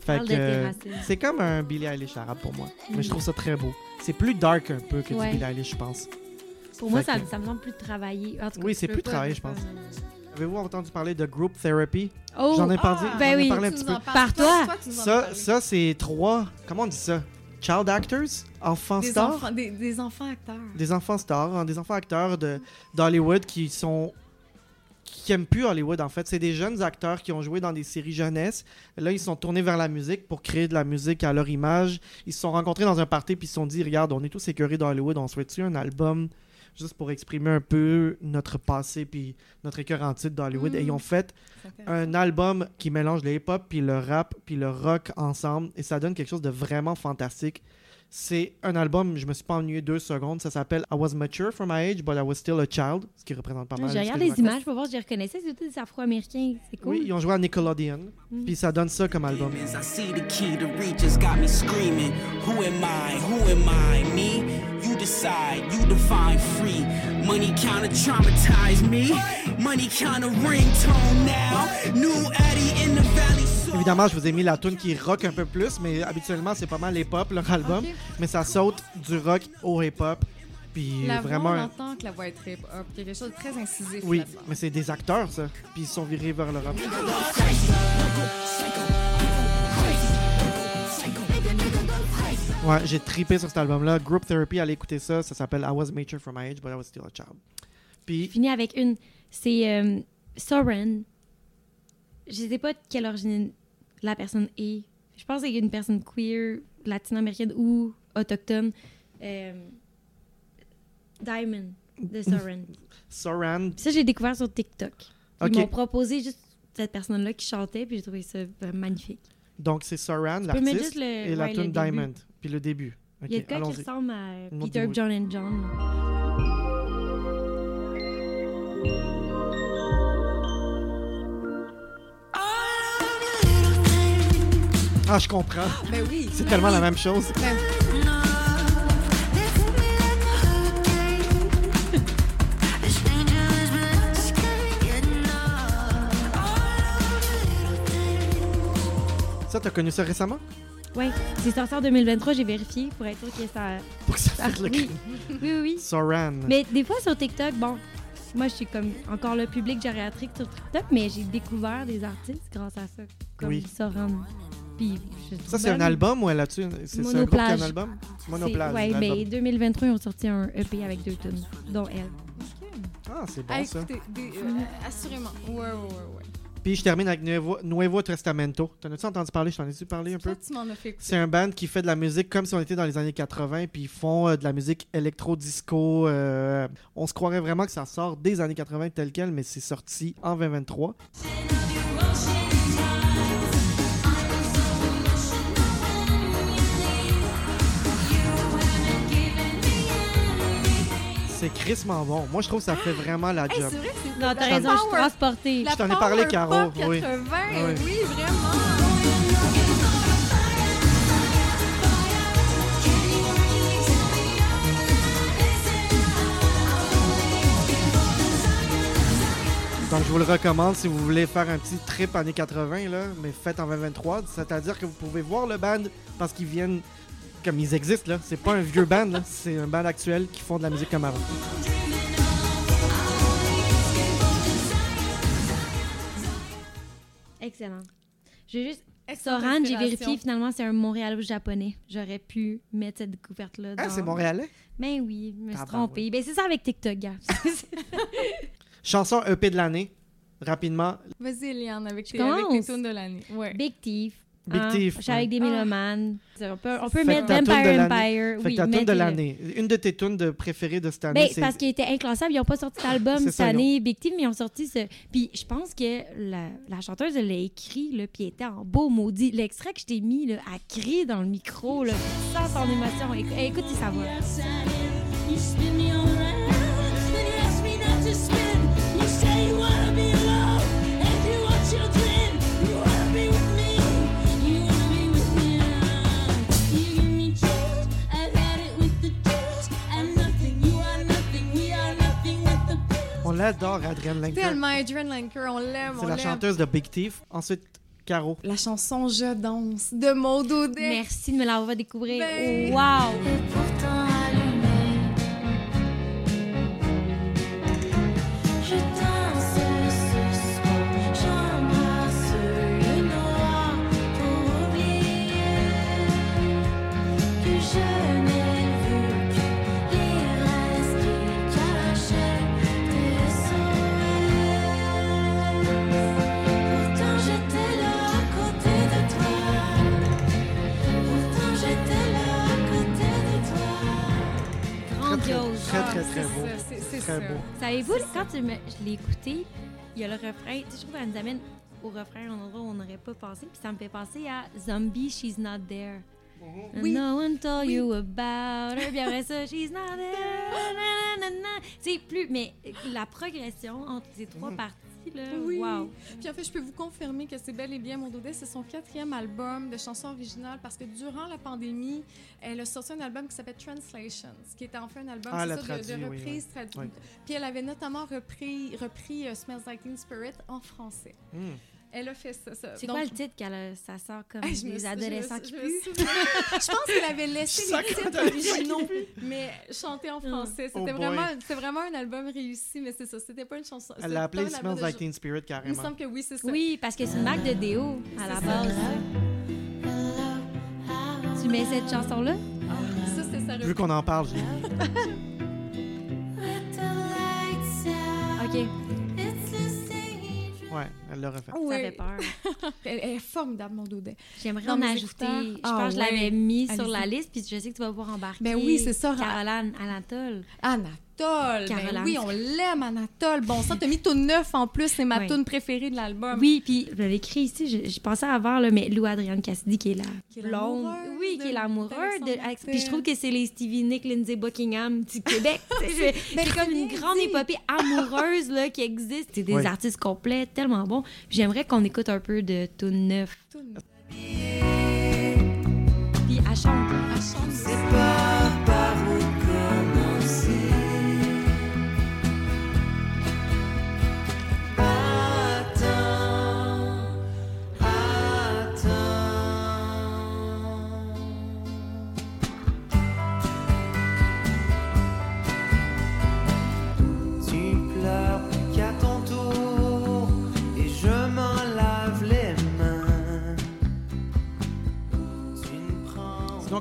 Fait que de euh, c'est comme un Billie Eilish arabe pour moi. Mais je trouve ça très beau. C'est plus dark un peu que Ouais. du Billie Eilish, je pense. Pour moi, Fait ça, que- ça me semble plus de travailler. En tout cas, Oui, c'est plus pas- travailler, je pense. Avez-vous entendu parler de Group Therapy? Oh! J'en ai parlé, Ah, ben ai oui, parlé un Tu petit peu. Par toi. en Ça, ça c'est trois. Comment on dit ça? Child actors? Enfants des stars? enfants, des, des enfants acteurs. Des enfants stars, hein, des enfants acteurs d'Hollywood qui sont. qui aiment plus Hollywood en fait. C'est des jeunes acteurs qui ont joué dans des séries jeunesse. Là, ils se sont tournés vers la musique pour créer de la musique à leur image. Ils se sont rencontrés dans un party puis ils se sont dit Regarde, on est tous écœurés d'Hollywood, on souhaite-tu un album juste pour exprimer un peu notre passé puis notre écœur en titre d'Hollywood. Mm. Et ils ont fait un album qui mélange le hip-hop, puis le rap, puis le rock ensemble, et ça donne quelque chose de vraiment fantastique. C'est un album, je me suis pas ennuyé deux secondes, ça s'appelle I was mature for my age, but I was still a child, ce qui représente pas mal. Je regarde les images pour voir si je les reconnaissais. C'est tous des Afro-Américains. C'est cool. Oui, ils ont joué à Nickelodeon, puis ça donne ça comme album. I see the key to reach has got me screaming. Who am I? Who am I? Me? You decide. You define free. Money kinda traumatized me. Money kinda ringtone now. New Addy in the valley. Évidemment, je vous ai mis la tune qui rock un peu plus, mais habituellement, c'est pas mal hip-hop, leur album. Mais ça saute du rock au hip-hop. Puis La vraiment. voix, on entend que la voix est très hop. Il y a quelque chose de très incisif oui, mais c'est des acteurs, ça. Puis ils sont virés vers le rap. Ouais, j'ai tripé sur cet album-là. Group Therapy, allez écouter ça. Ça s'appelle I Was Mature for My Age, but I Was Still a Child. Puis, Fini avec une. C'est euh, Soren. Je sais pas de quelle origine la personne est. Je pense que c'est une personne queer, latino-américaine ou autochtone. Euh, Diamond de Soren. Soran. Puis ça, j'ai découvert sur TikTok. Ils m'ont proposé juste cette personne-là qui chantait, puis j'ai trouvé ça euh, magnifique. Donc, c'est Soran, l'artiste, et la tune. Diamond. Puis le début. Il y a de quoi qui ressemble à. Peter, John and John. Ah, je comprends. Ben oui. C'est ben tellement oui. la même chose. Ben, Ça, t'as connu ça récemment? Ouais, c'est sorti en 2023, j'ai vérifié pour être sûr que ça. Pour que ça Ah, fasse le oui. oui, oui, oui. Soran. Mais des fois sur TikTok, bon, moi je suis comme encore le public gériatrique sur TikTok, mais j'ai découvert des artistes grâce à ça, comme Oui. Soran. Puis Ça, c'est un ben, album ou elle là-dessus? C'est c'est un groupe qui a un album? Monoplage. Ouais, l'album. mais 2023, ils ont sorti un EP avec deux tunes, dont elle. Ah, c'est bon à ça. écouter, des- euh, assurément. Ouais, ouais, ouais, ouais. Puis je termine avec Nuevo, Nuevo Testamento. T'en as-tu entendu parler? Je t'en ai-tu parlé un peu? Tu m'en as fait. C'est un band qui fait de la musique comme si on était dans les années 80, puis ils font euh, de la musique électro-disco. euh, on se croirait vraiment que ça sort des années 80 tel quel, mais c'est sorti en 2023. C'est crissement bon. Moi, je trouve que ça fait vraiment la Hey, job. c'est vrai que c'est Non, t'as Je raison, je suis transportée. Je t'en ai parlé, Caro, oui. 80, Oui. oui, vraiment. Donc, je vous le recommande si vous voulez faire un petit trip années 80, là, mais fait en 2023. C'est-à-dire que vous pouvez voir le band parce qu'ils viennent comme ils existent. là. C'est pas un vieux band, là. c'est un band actuel qui font de la musique comme avant. Excellent. J'ai juste. Soran, j'ai vérifié, finalement, c'est un Montréal-japonais. J'aurais pu mettre cette découverte-là. Ah, dans- c'est montréalais? Ben oui, je me suis trompée. Ben c'est ça avec TikTok, gars. Chanson EP de l'année, rapidement. Vas-y, Eliane, avec tes, avec tes commence. tunes de l'année. Ouais. Big Thief. Big Thief, Je suis avec des ouais. mélomanes. On peut, on peut Fait mettre Vampire Empire. Fait oui, que ta tune de l'année. Une de tes tunes de préférées de cette année, Ben, c'est... parce qu'il était inclassable. Ils n'ont pas sorti d'album cette ça, année, Big Thief, mais ils ont sorti ce. Puis je pense que la, la chanteuse, elle l'a écrit, là, puis elle était en beau maudit. L'extrait que je t'ai mis, là, elle crie dans le micro, là, sans son émotion. Écoute, écoute sa voix. You l'adore, Adrienne Lenker. Tellement Adrian Lanker, on l'aime, C'est la chanteuse de Big Thief. Ensuite, Caro. La chanson Je danse de Maud Audet. Merci de me l'avoir découvrir. Ben- Wow! Et pourtant Très, très, Ah, très c'est beau. c'est- c'est Très ça. beau. Savez-vous, quand tu me- je l'ai écouté, il y a le refrain. Tu sais, je trouve qu'elle nous amène au refrain, un endroit où on n'aurait pas pensé. Puis ça me fait penser à Zombie, She's Not There. And Oui. No one told you about her. Puis après ça, She's Not There. na, na, na, na. Tu sais, plus. Mais la progression entre ces trois parties, là. Oui. Wow. Puis en fait, je peux vous confirmer que c'est bel et bien Maud Audet, c'est son quatrième album de chansons originales parce que durant la pandémie, elle a sorti un album qui s'appelle Translations, qui était enfin un album Ah, ça, de- traduit, de, reprises oui. traduites. Oui. Puis elle avait notamment repris, repris euh, Smells Like Teen Spirit en français. Hmm. Elle a fait ça. ça. C'est quoi le titre qu'elle a- ça sort comme Hey, des adolescents je qui me puent? je pense qu'elle avait laissé les titres originaux, mais chanté en français. Oh C'était boy. vraiment, vraiment un album réussi, mais c'est ça. C'était pas une chanson. Elle l'a appelé Smells Like Teen Spirit Il me carrément. semble que oui, c'est ça. Oui, parce que c'est une marque de déo à la C'est base. Tu mets cette chanson-là? Ça, c'était sa Vu qu'on en parle, j'ai OK. Elle l'a refait. Oui. Ça fait peur. Elle, elle est formidable, mon doudet. J'aimerais en ajouter. écouteurs. Je Ah pense que je l'avais mis sur la liste, puis je sais que tu vas pouvoir embarquer. Ben oui, c'est ça. Caroline Anatole. Anatole. Ben Caroline. oui, on l'aime, Anatole. Bon sang, t'as mis tout neuf en plus. C'est ma Oui. tune préférée de l'album. Oui, puis je l'ai écrit ici, je, je pensais avoir, là, mais Lou Adrienne Cassidy qui est la Qui est blonde. l'amoureuse Oui, qui est l'amoureuse. de- Puis je trouve que c'est les Stevie Nick, Lindsay Buckingham du Québec. Ben, c'est comme une grande dit. épopée amoureuse là, qui existe. C'est des Oui. artistes complets, tellement bons. Puis J'aimerais qu'on écoute un peu de tout neuf. Tout neuf. Puis elle chante.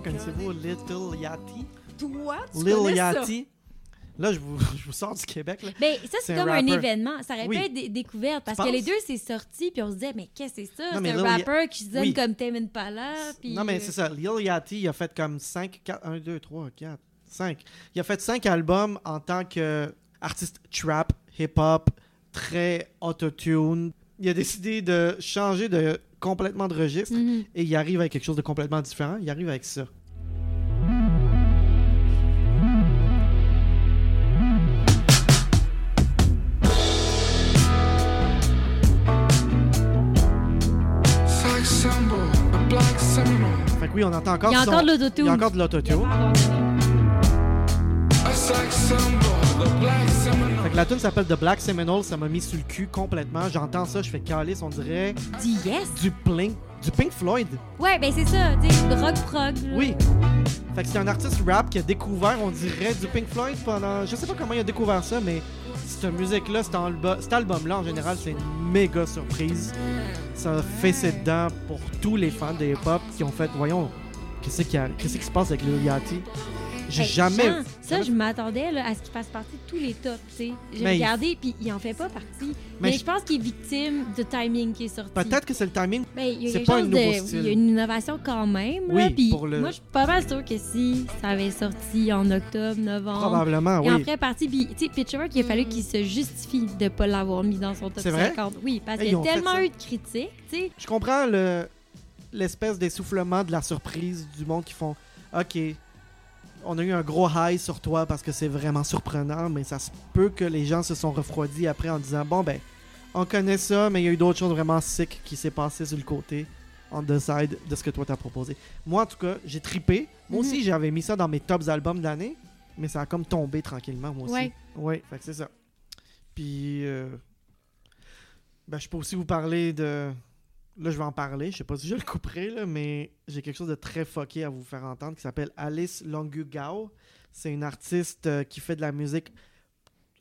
Connaissez-vous Little Yachty? Toi, tu Lil connais ça. Yachty. Là, je vous, je vous sors du Québec. Là. Ben, ça, C'est un comme un événement. Ça aurait Oui. pu être des découvertes parce que les deux, c'est sorti, puis on se disait, mais qu'est-ce que c'est ça? C'est mais un rappeur qui se donne Oui. comme Tame Impala. Puis, Non, mais euh, c'est ça. Lil Yachty, il a fait comme 5, 4, 1, 2, 3, 4, 5. Il a fait 5 albums en tant qu'artiste trap, hip-hop, très autotune. Il a décidé de changer de complètement de registre mhm. et il arrive avec quelque chose de complètement différent. Il arrive avec ça. Sex symbol, a black seminole. Fait que oui, on entend encore Il y a son- encore de l'autotune. Il y a encore de l'autotune. Que la tune s'appelle The Black Seminole, ça m'a mis sur le cul complètement. J'entends ça, je fais calice, on dirait Dis yes. du Pink, du Pink Floyd. Ouais, ben c'est ça, tu sais, rock prog. là. Oui. Fait que c'est un artiste rap qui a découvert, on dirait, du Pink Floyd pendant. Je sais pas comment il a découvert ça, mais cette musique-là, cet, albu- cet album-là, en général, c'est une méga surprise. Ça a fait ses dedans pour tous les fans de hip-hop qui ont fait, voyons, qu'est-ce qui, a- qui se passe avec Lil Yachty? J'ai Hey, jamais. Jean, ça, je m'attendais à ce qu'il fasse partie de tous les tops, tu sais. J'ai Mais regardé, puis il en fait pas partie. Mais Mais, je- je pense qu'il est victime du timing qui est sorti. Peut-être que c'est le timing. Ben, il y a quelque pas chose un nouveau de- style. Il y a une innovation quand même. Oui, là, pour le- Moi, je suis pas mal sûre que si ça avait sorti en octobre, novembre. Probablement, Il en oui. ferait partie. Puis, tu sais, Pitchfork, il a fallu qu'il se justifie de pas l'avoir mis dans son top C'est vrai? 50. Oui, parce Hey, qu'il y a tellement eu de critiques, tu sais. Je comprends le l'espèce d'essoufflement de la surprise du monde qui font OK, on a eu un gros high sur toi parce que c'est vraiment surprenant, mais ça se peut que les gens se sont refroidis après en disant bon ben on connaît ça, mais il y a eu d'autres choses vraiment sick qui s'est passé sur le côté on the side de ce que toi t'as proposé. Moi en tout cas, j'ai tripé. Moi Mhm. aussi j'avais mis ça dans mes tops albums de l'année, mais ça a comme tombé tranquillement moi aussi. Ouais. Ouais, fait que c'est ça. Puis euh, ben je peux aussi vous parler de Là, je vais en parler. Je sais pas si je le couperai, là, mais j'ai quelque chose de très fucké à vous faire entendre qui s'appelle Alice Longugao. C'est une artiste euh, qui fait de la musique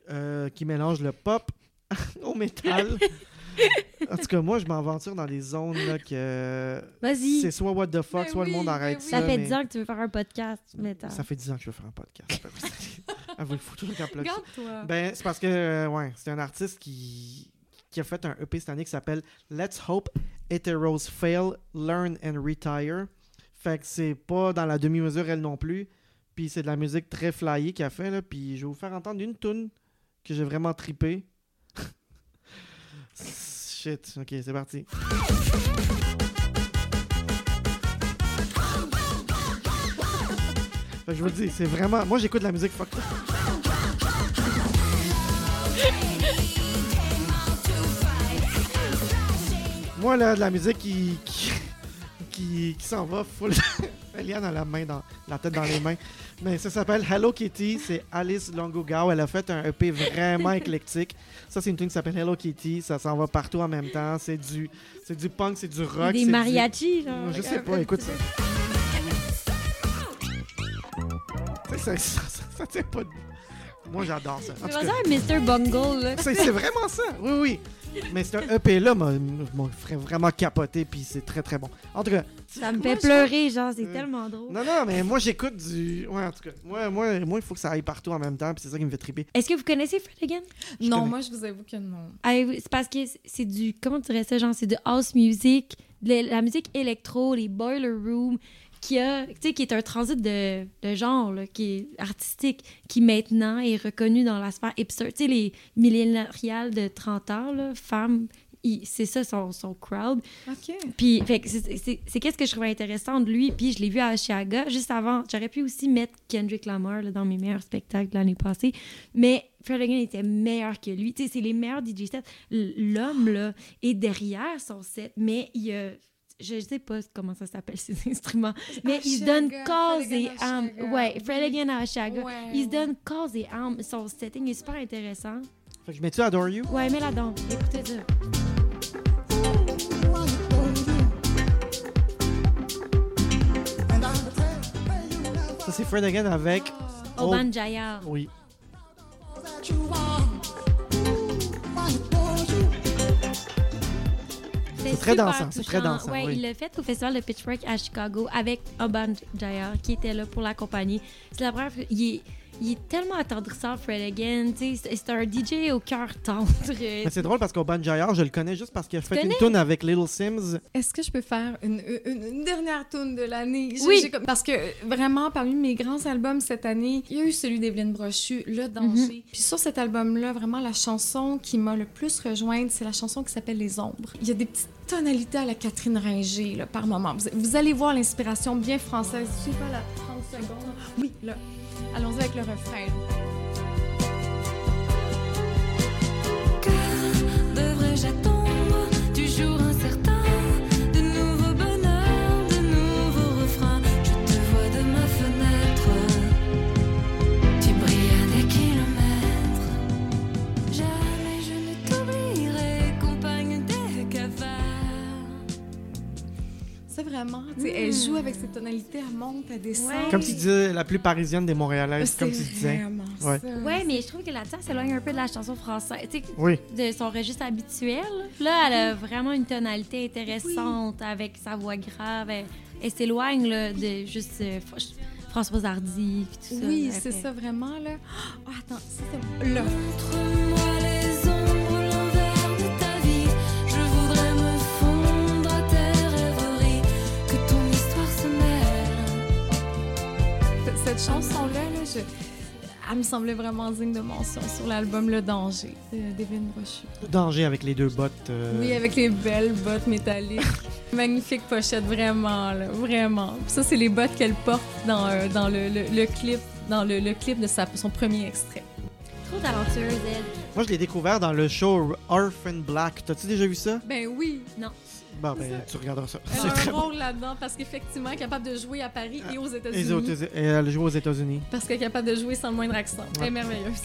euh, qui mélange le pop au métal. en tout cas, moi, je m'aventure dans des zones là, que Vas-y. c'est soit what the fuck, Mais soit le monde arrête oui. ça. Ça fait mais 10 ans que tu veux faire un podcast, t'as- Ça fait 10 ans que je veux faire un podcast. ah, vous le plug ça. Regarde-toi. Ben, c'est parce que, euh, ouais, c'est un artiste qui, qui a fait un EP cette année qui s'appelle Let's Hope Heteros Fail, Learn and Retire. Fait que c'est pas dans la demi-mesure, elle non plus. Puis c'est de la musique très flyée qu'elle a fait, là. Puis je vais vous faire entendre une tune que j'ai vraiment tripé. Shit, ok, c'est parti. Je vous dis, c'est vraiment. Moi, j'écoute de la musique fuck. Moi, là, de la musique qui. qui, qui, qui s'en va full. Eliane a la main dans la tête dans les mains. Mais ça s'appelle Hello Kitty. C'est Alice Longogao. Elle a fait un EP vraiment éclectique. Ça, c'est une tune qui s'appelle Hello Kitty. Ça s'en va partout en même temps. C'est du, c'est du punk, c'est du rock. Des du- mariachis, genre. Je sais pas, écoute ça. Ça, ça, ça, ça, ça tient pas de... Moi, j'adore ça. C'est vraiment Mr. Bungle, là. c'est vraiment ça. Oui, oui. Mais c'est un EP-là, m'a m'a ferait vraiment capoter, puis c'est très, très bon. En tout cas, Ça me fait pleurer, genre, c'est Euh, tellement drôle. Non, non, mais moi, j'écoute du... Ouais, en tout cas, moi, moi, moi, il faut que ça aille partout en même temps, puis c'est ça qui me fait triper. Est-ce que vous connaissez Fred Again? Je non, connais. moi, je vous avoue que non. Ah, c'est parce que c'est du. Comment tu dirais ça? Genre, c'est de house music, de la musique électro, les boiler rooms, qui a. Tu sais, qui est un transit de, de genre, là, qui est artistique, qui maintenant est reconnu dans la sphère hipster. Tu sais, les millénariales de 30 ans, là, femmes, c'est ça son, son crowd. OK. Puis, c'est- qu'est-ce que je trouvais intéressant de lui. Puis, je l'ai vu à Chiaga juste avant. J'aurais pu aussi mettre Kendrick Lamar là, dans mes meilleurs spectacles de l'année passée. Mais Fred Again était meilleur que lui. Tu sais, c'est les meilleurs DJ sets. L'homme, là, est derrière son set, mais il a. Je sais pas comment ça s'appelle, ces instruments. Mais il se donne Ashaga, cause Fred et âme. Ashaga. Ouais, Oui. Fred Again à Chiaga. Ouais, Il se ouais. donne cause et âme. Son setting est super intéressant. Fait que je mets-tu Adore You? Ouais, mais là-dedans, écoutez ça. Ça, c'est Fred Again avec... Oh. Oban Jaya. Oui. C'est très dansant, c'est très dansant, Ouais, oui. il l'a fait au festival de Pitchfork à Chicago avec Oban Jaya qui était là pour l'accompagner. C'est la première fois. Il est, il est tellement attendrissant, Fred Again. C'est un DJ au cœur tendre. Mais c'est drôle parce qu'au Banjayar, je le connais juste parce qu'il a fait une tune avec Little Sims. Est-ce que je peux faire une, une- une dernière tune de l'année? Oui. comme- Parce que vraiment, parmi mes grands albums cette année, il y a eu celui d'Evelyne Brochu, Le Danger. Puis sur cet album-là, vraiment, la chanson qui m'a le plus rejointe, c'est la chanson qui s'appelle Les Ombres. Il y a des petites tonalités à la Catherine Ringer, là, par moment. Vous, vous allez voir l'inspiration bien française. Je sais pas la 30 secondes. Oui, là. Allons-y avec le refrain. Vraiment, elle joue avec ses tonalités, elle monte, elle descend. Ouais. Comme tu disais, la plus parisienne des Montréalaises, C'est comme tu disais. vraiment Ouais. ça. Ouais, mais je trouve que là-dedans, ça s'éloigne un peu de la chanson française. Oui. de son registre habituel. Là, elle a vraiment une tonalité intéressante avec sa voix grave. Elle, elle s'éloigne de juste euh, Fr- Françoise Hardy tout ça. Oui, c'est ça vraiment là. Oh, attends, ça c'est là. Cette chanson-là, là, je... elle me semblait vraiment digne de mention sur l'album Le Danger de Devin Brochu. Danger avec les deux bottes. euh, Oui, avec les belles bottes métalliques. Magnifique pochette, vraiment, là, vraiment. Puis ça, c'est les bottes qu'elle porte dans, euh, dans le, le- le clip, dans le, le clip de sa, son premier extrait. Trop talentueuse, elle. Moi, je l'ai découvert dans le show Orphan Black. T'as-tu déjà vu ça? Ben oui, Bon, ben, tu regarderas ça. elle C'est a très un rôle là-dedans parce qu'effectivement, elle est capable de jouer à Paris et aux États-Unis. et elle joue aux États-Unis. Parce qu'elle est capable de jouer sans le moindre accent. Elle est Ouais. merveilleuse.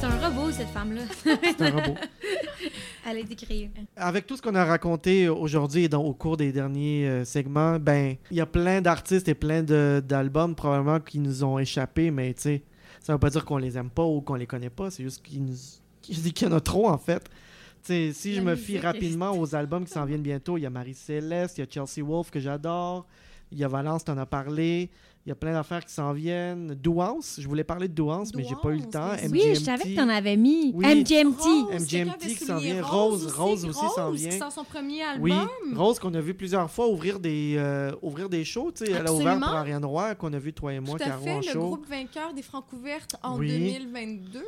C'est un robot, cette femme-là. C'est un robot. Elle a été créée. Avec tout ce qu'on a raconté aujourd'hui et dans- au cours des derniers euh, segments, ben, il y a plein d'artistes et plein d'albums probablement qui nous ont échappé, mais tu sais, ça veut pas dire qu'on les aime pas ou qu'on les connaît pas, c'est juste qu'il nous... Je dis qu'il y en a trop en fait. Si je me fie rapidement aux albums qui s'en viennent bientôt, il y a Marie-Céleste, il y a Chelsea Wolf que j'adore, il y a Valence, t'en as parlé, il y a plein d'affaires qui s'en viennent. Douance, je voulais parler de Douance, mais j'ai pas eu le temps. Oui, je savais que t'en avais mis. Oui. MGMT. Rose, MGMT qui s'en vient. Rose, Rose aussi s'en Rose, vient. qui sort son premier Oui, album. Rose qu'on a vu plusieurs fois ouvrir des, euh, ouvrir des shows. tu sais, Elle a ouvert pour Ariane Roy, qu'on a vu toi et moi, Tout à Caro fait, en le show. groupe vainqueur des Francs ouvertes en Oui. 2022.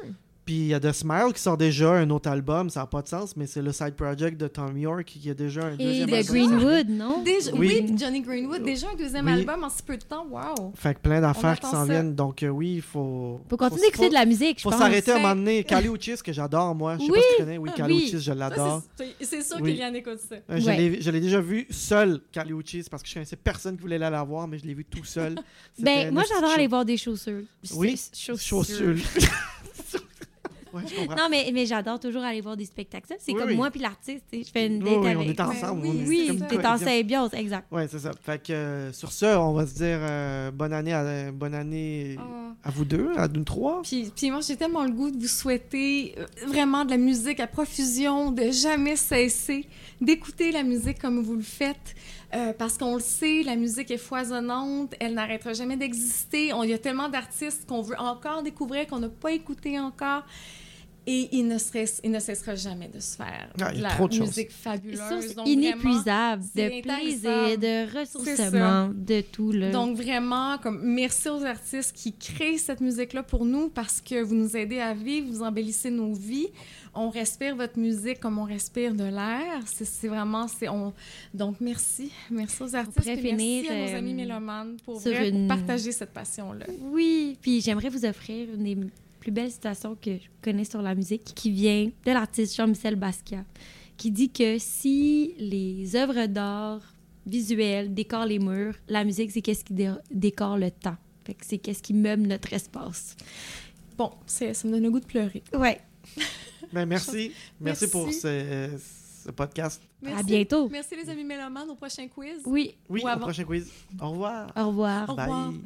Puis il y a The Smile qui sort déjà un autre album, ça n'a pas de sens, mais c'est le side project de Tom York qui a déjà un Et deuxième de album. Greenwood, non? Déjà, Oui. oui. Johnny Greenwood, déjà un deuxième Oui. album en si peu de temps, wow! Fait que plein d'affaires qui s'en viennent, donc euh, oui, il faut... Faut continuer d'écouter de la musique, je Faut pense. s'arrêter à un moment donné. Kali Uchis, que j'adore, moi. Je sais Oui. pas si tu connais. Oui, Ah, Kali oui. Uchis, je l'adore. c'est- sûr Oui. que Yann écoute ça. Euh, Je Ouais. l'ai- je l'ai déjà vu seul, Kali Uchis, parce que je connaissais personne qui voulait aller la voir, mais je l'ai vu tout seul. Ben, moi, j'adore aller voir des chaussures. Oui, Chaussures. ouais, je comprends. Non, mais, mais j'adore toujours aller voir des spectacles. Ça, C'est Oui, comme oui. moi puis l'artiste. tu sais, Je fais une Oui, date oui, avec. on est ensemble. Ben on oui, est Oui, t'es en symbiose, exact. Ouais, c'est ça. Fait que euh, sur ce, on va se dire euh, bonne année à, bonne année Ah. à vous deux, à nous trois. Puis, puis moi, j'ai tellement le goût de vous souhaiter euh, vraiment de la musique à profusion, de jamais cesser d'écouter la musique comme vous le faites, euh, parce qu'on le sait, la musique est foisonnante, elle n'arrêtera jamais d'exister. Il y a tellement d'artistes qu'on veut encore découvrir, qu'on n'a pas écouté encore. Et il ne, serait, il ne cessera jamais de se faire Ah, il y a la trop de choses. musique fabuleuse. Donc, inépuisable. De plaisir, de ressourcement, de tout. Là. Donc vraiment, comme merci aux artistes qui créent cette musique-là pour nous parce que vous nous aidez à vivre, vous embellissez nos vies. On respire votre musique comme on respire de l'air. C'est vraiment, c'est on. Donc merci, merci aux artistes. et merci finir, à nos euh, amis mélomanes pour, pour partager cette passion-là. Oui, puis j'aimerais vous offrir une plus belles citations que je connais sur la musique qui vient de l'artiste Jean-Michel Basquiat, qui dit que si les œuvres d'art visuelles décorent les murs, la musique, c'est qu'est-ce qui dé- décore le temps. Fait que c'est qu'est-ce qui meuble notre espace. Bon, ça me donne le goût de pleurer. Ouais. Ben, merci. merci. Merci. pour ce, ce podcast. Merci. À bientôt. Merci les amis mélomanes au prochain quiz. Oui. Oui, Ou au avant. prochain quiz. Au revoir. Au revoir. Au revoir. Bye.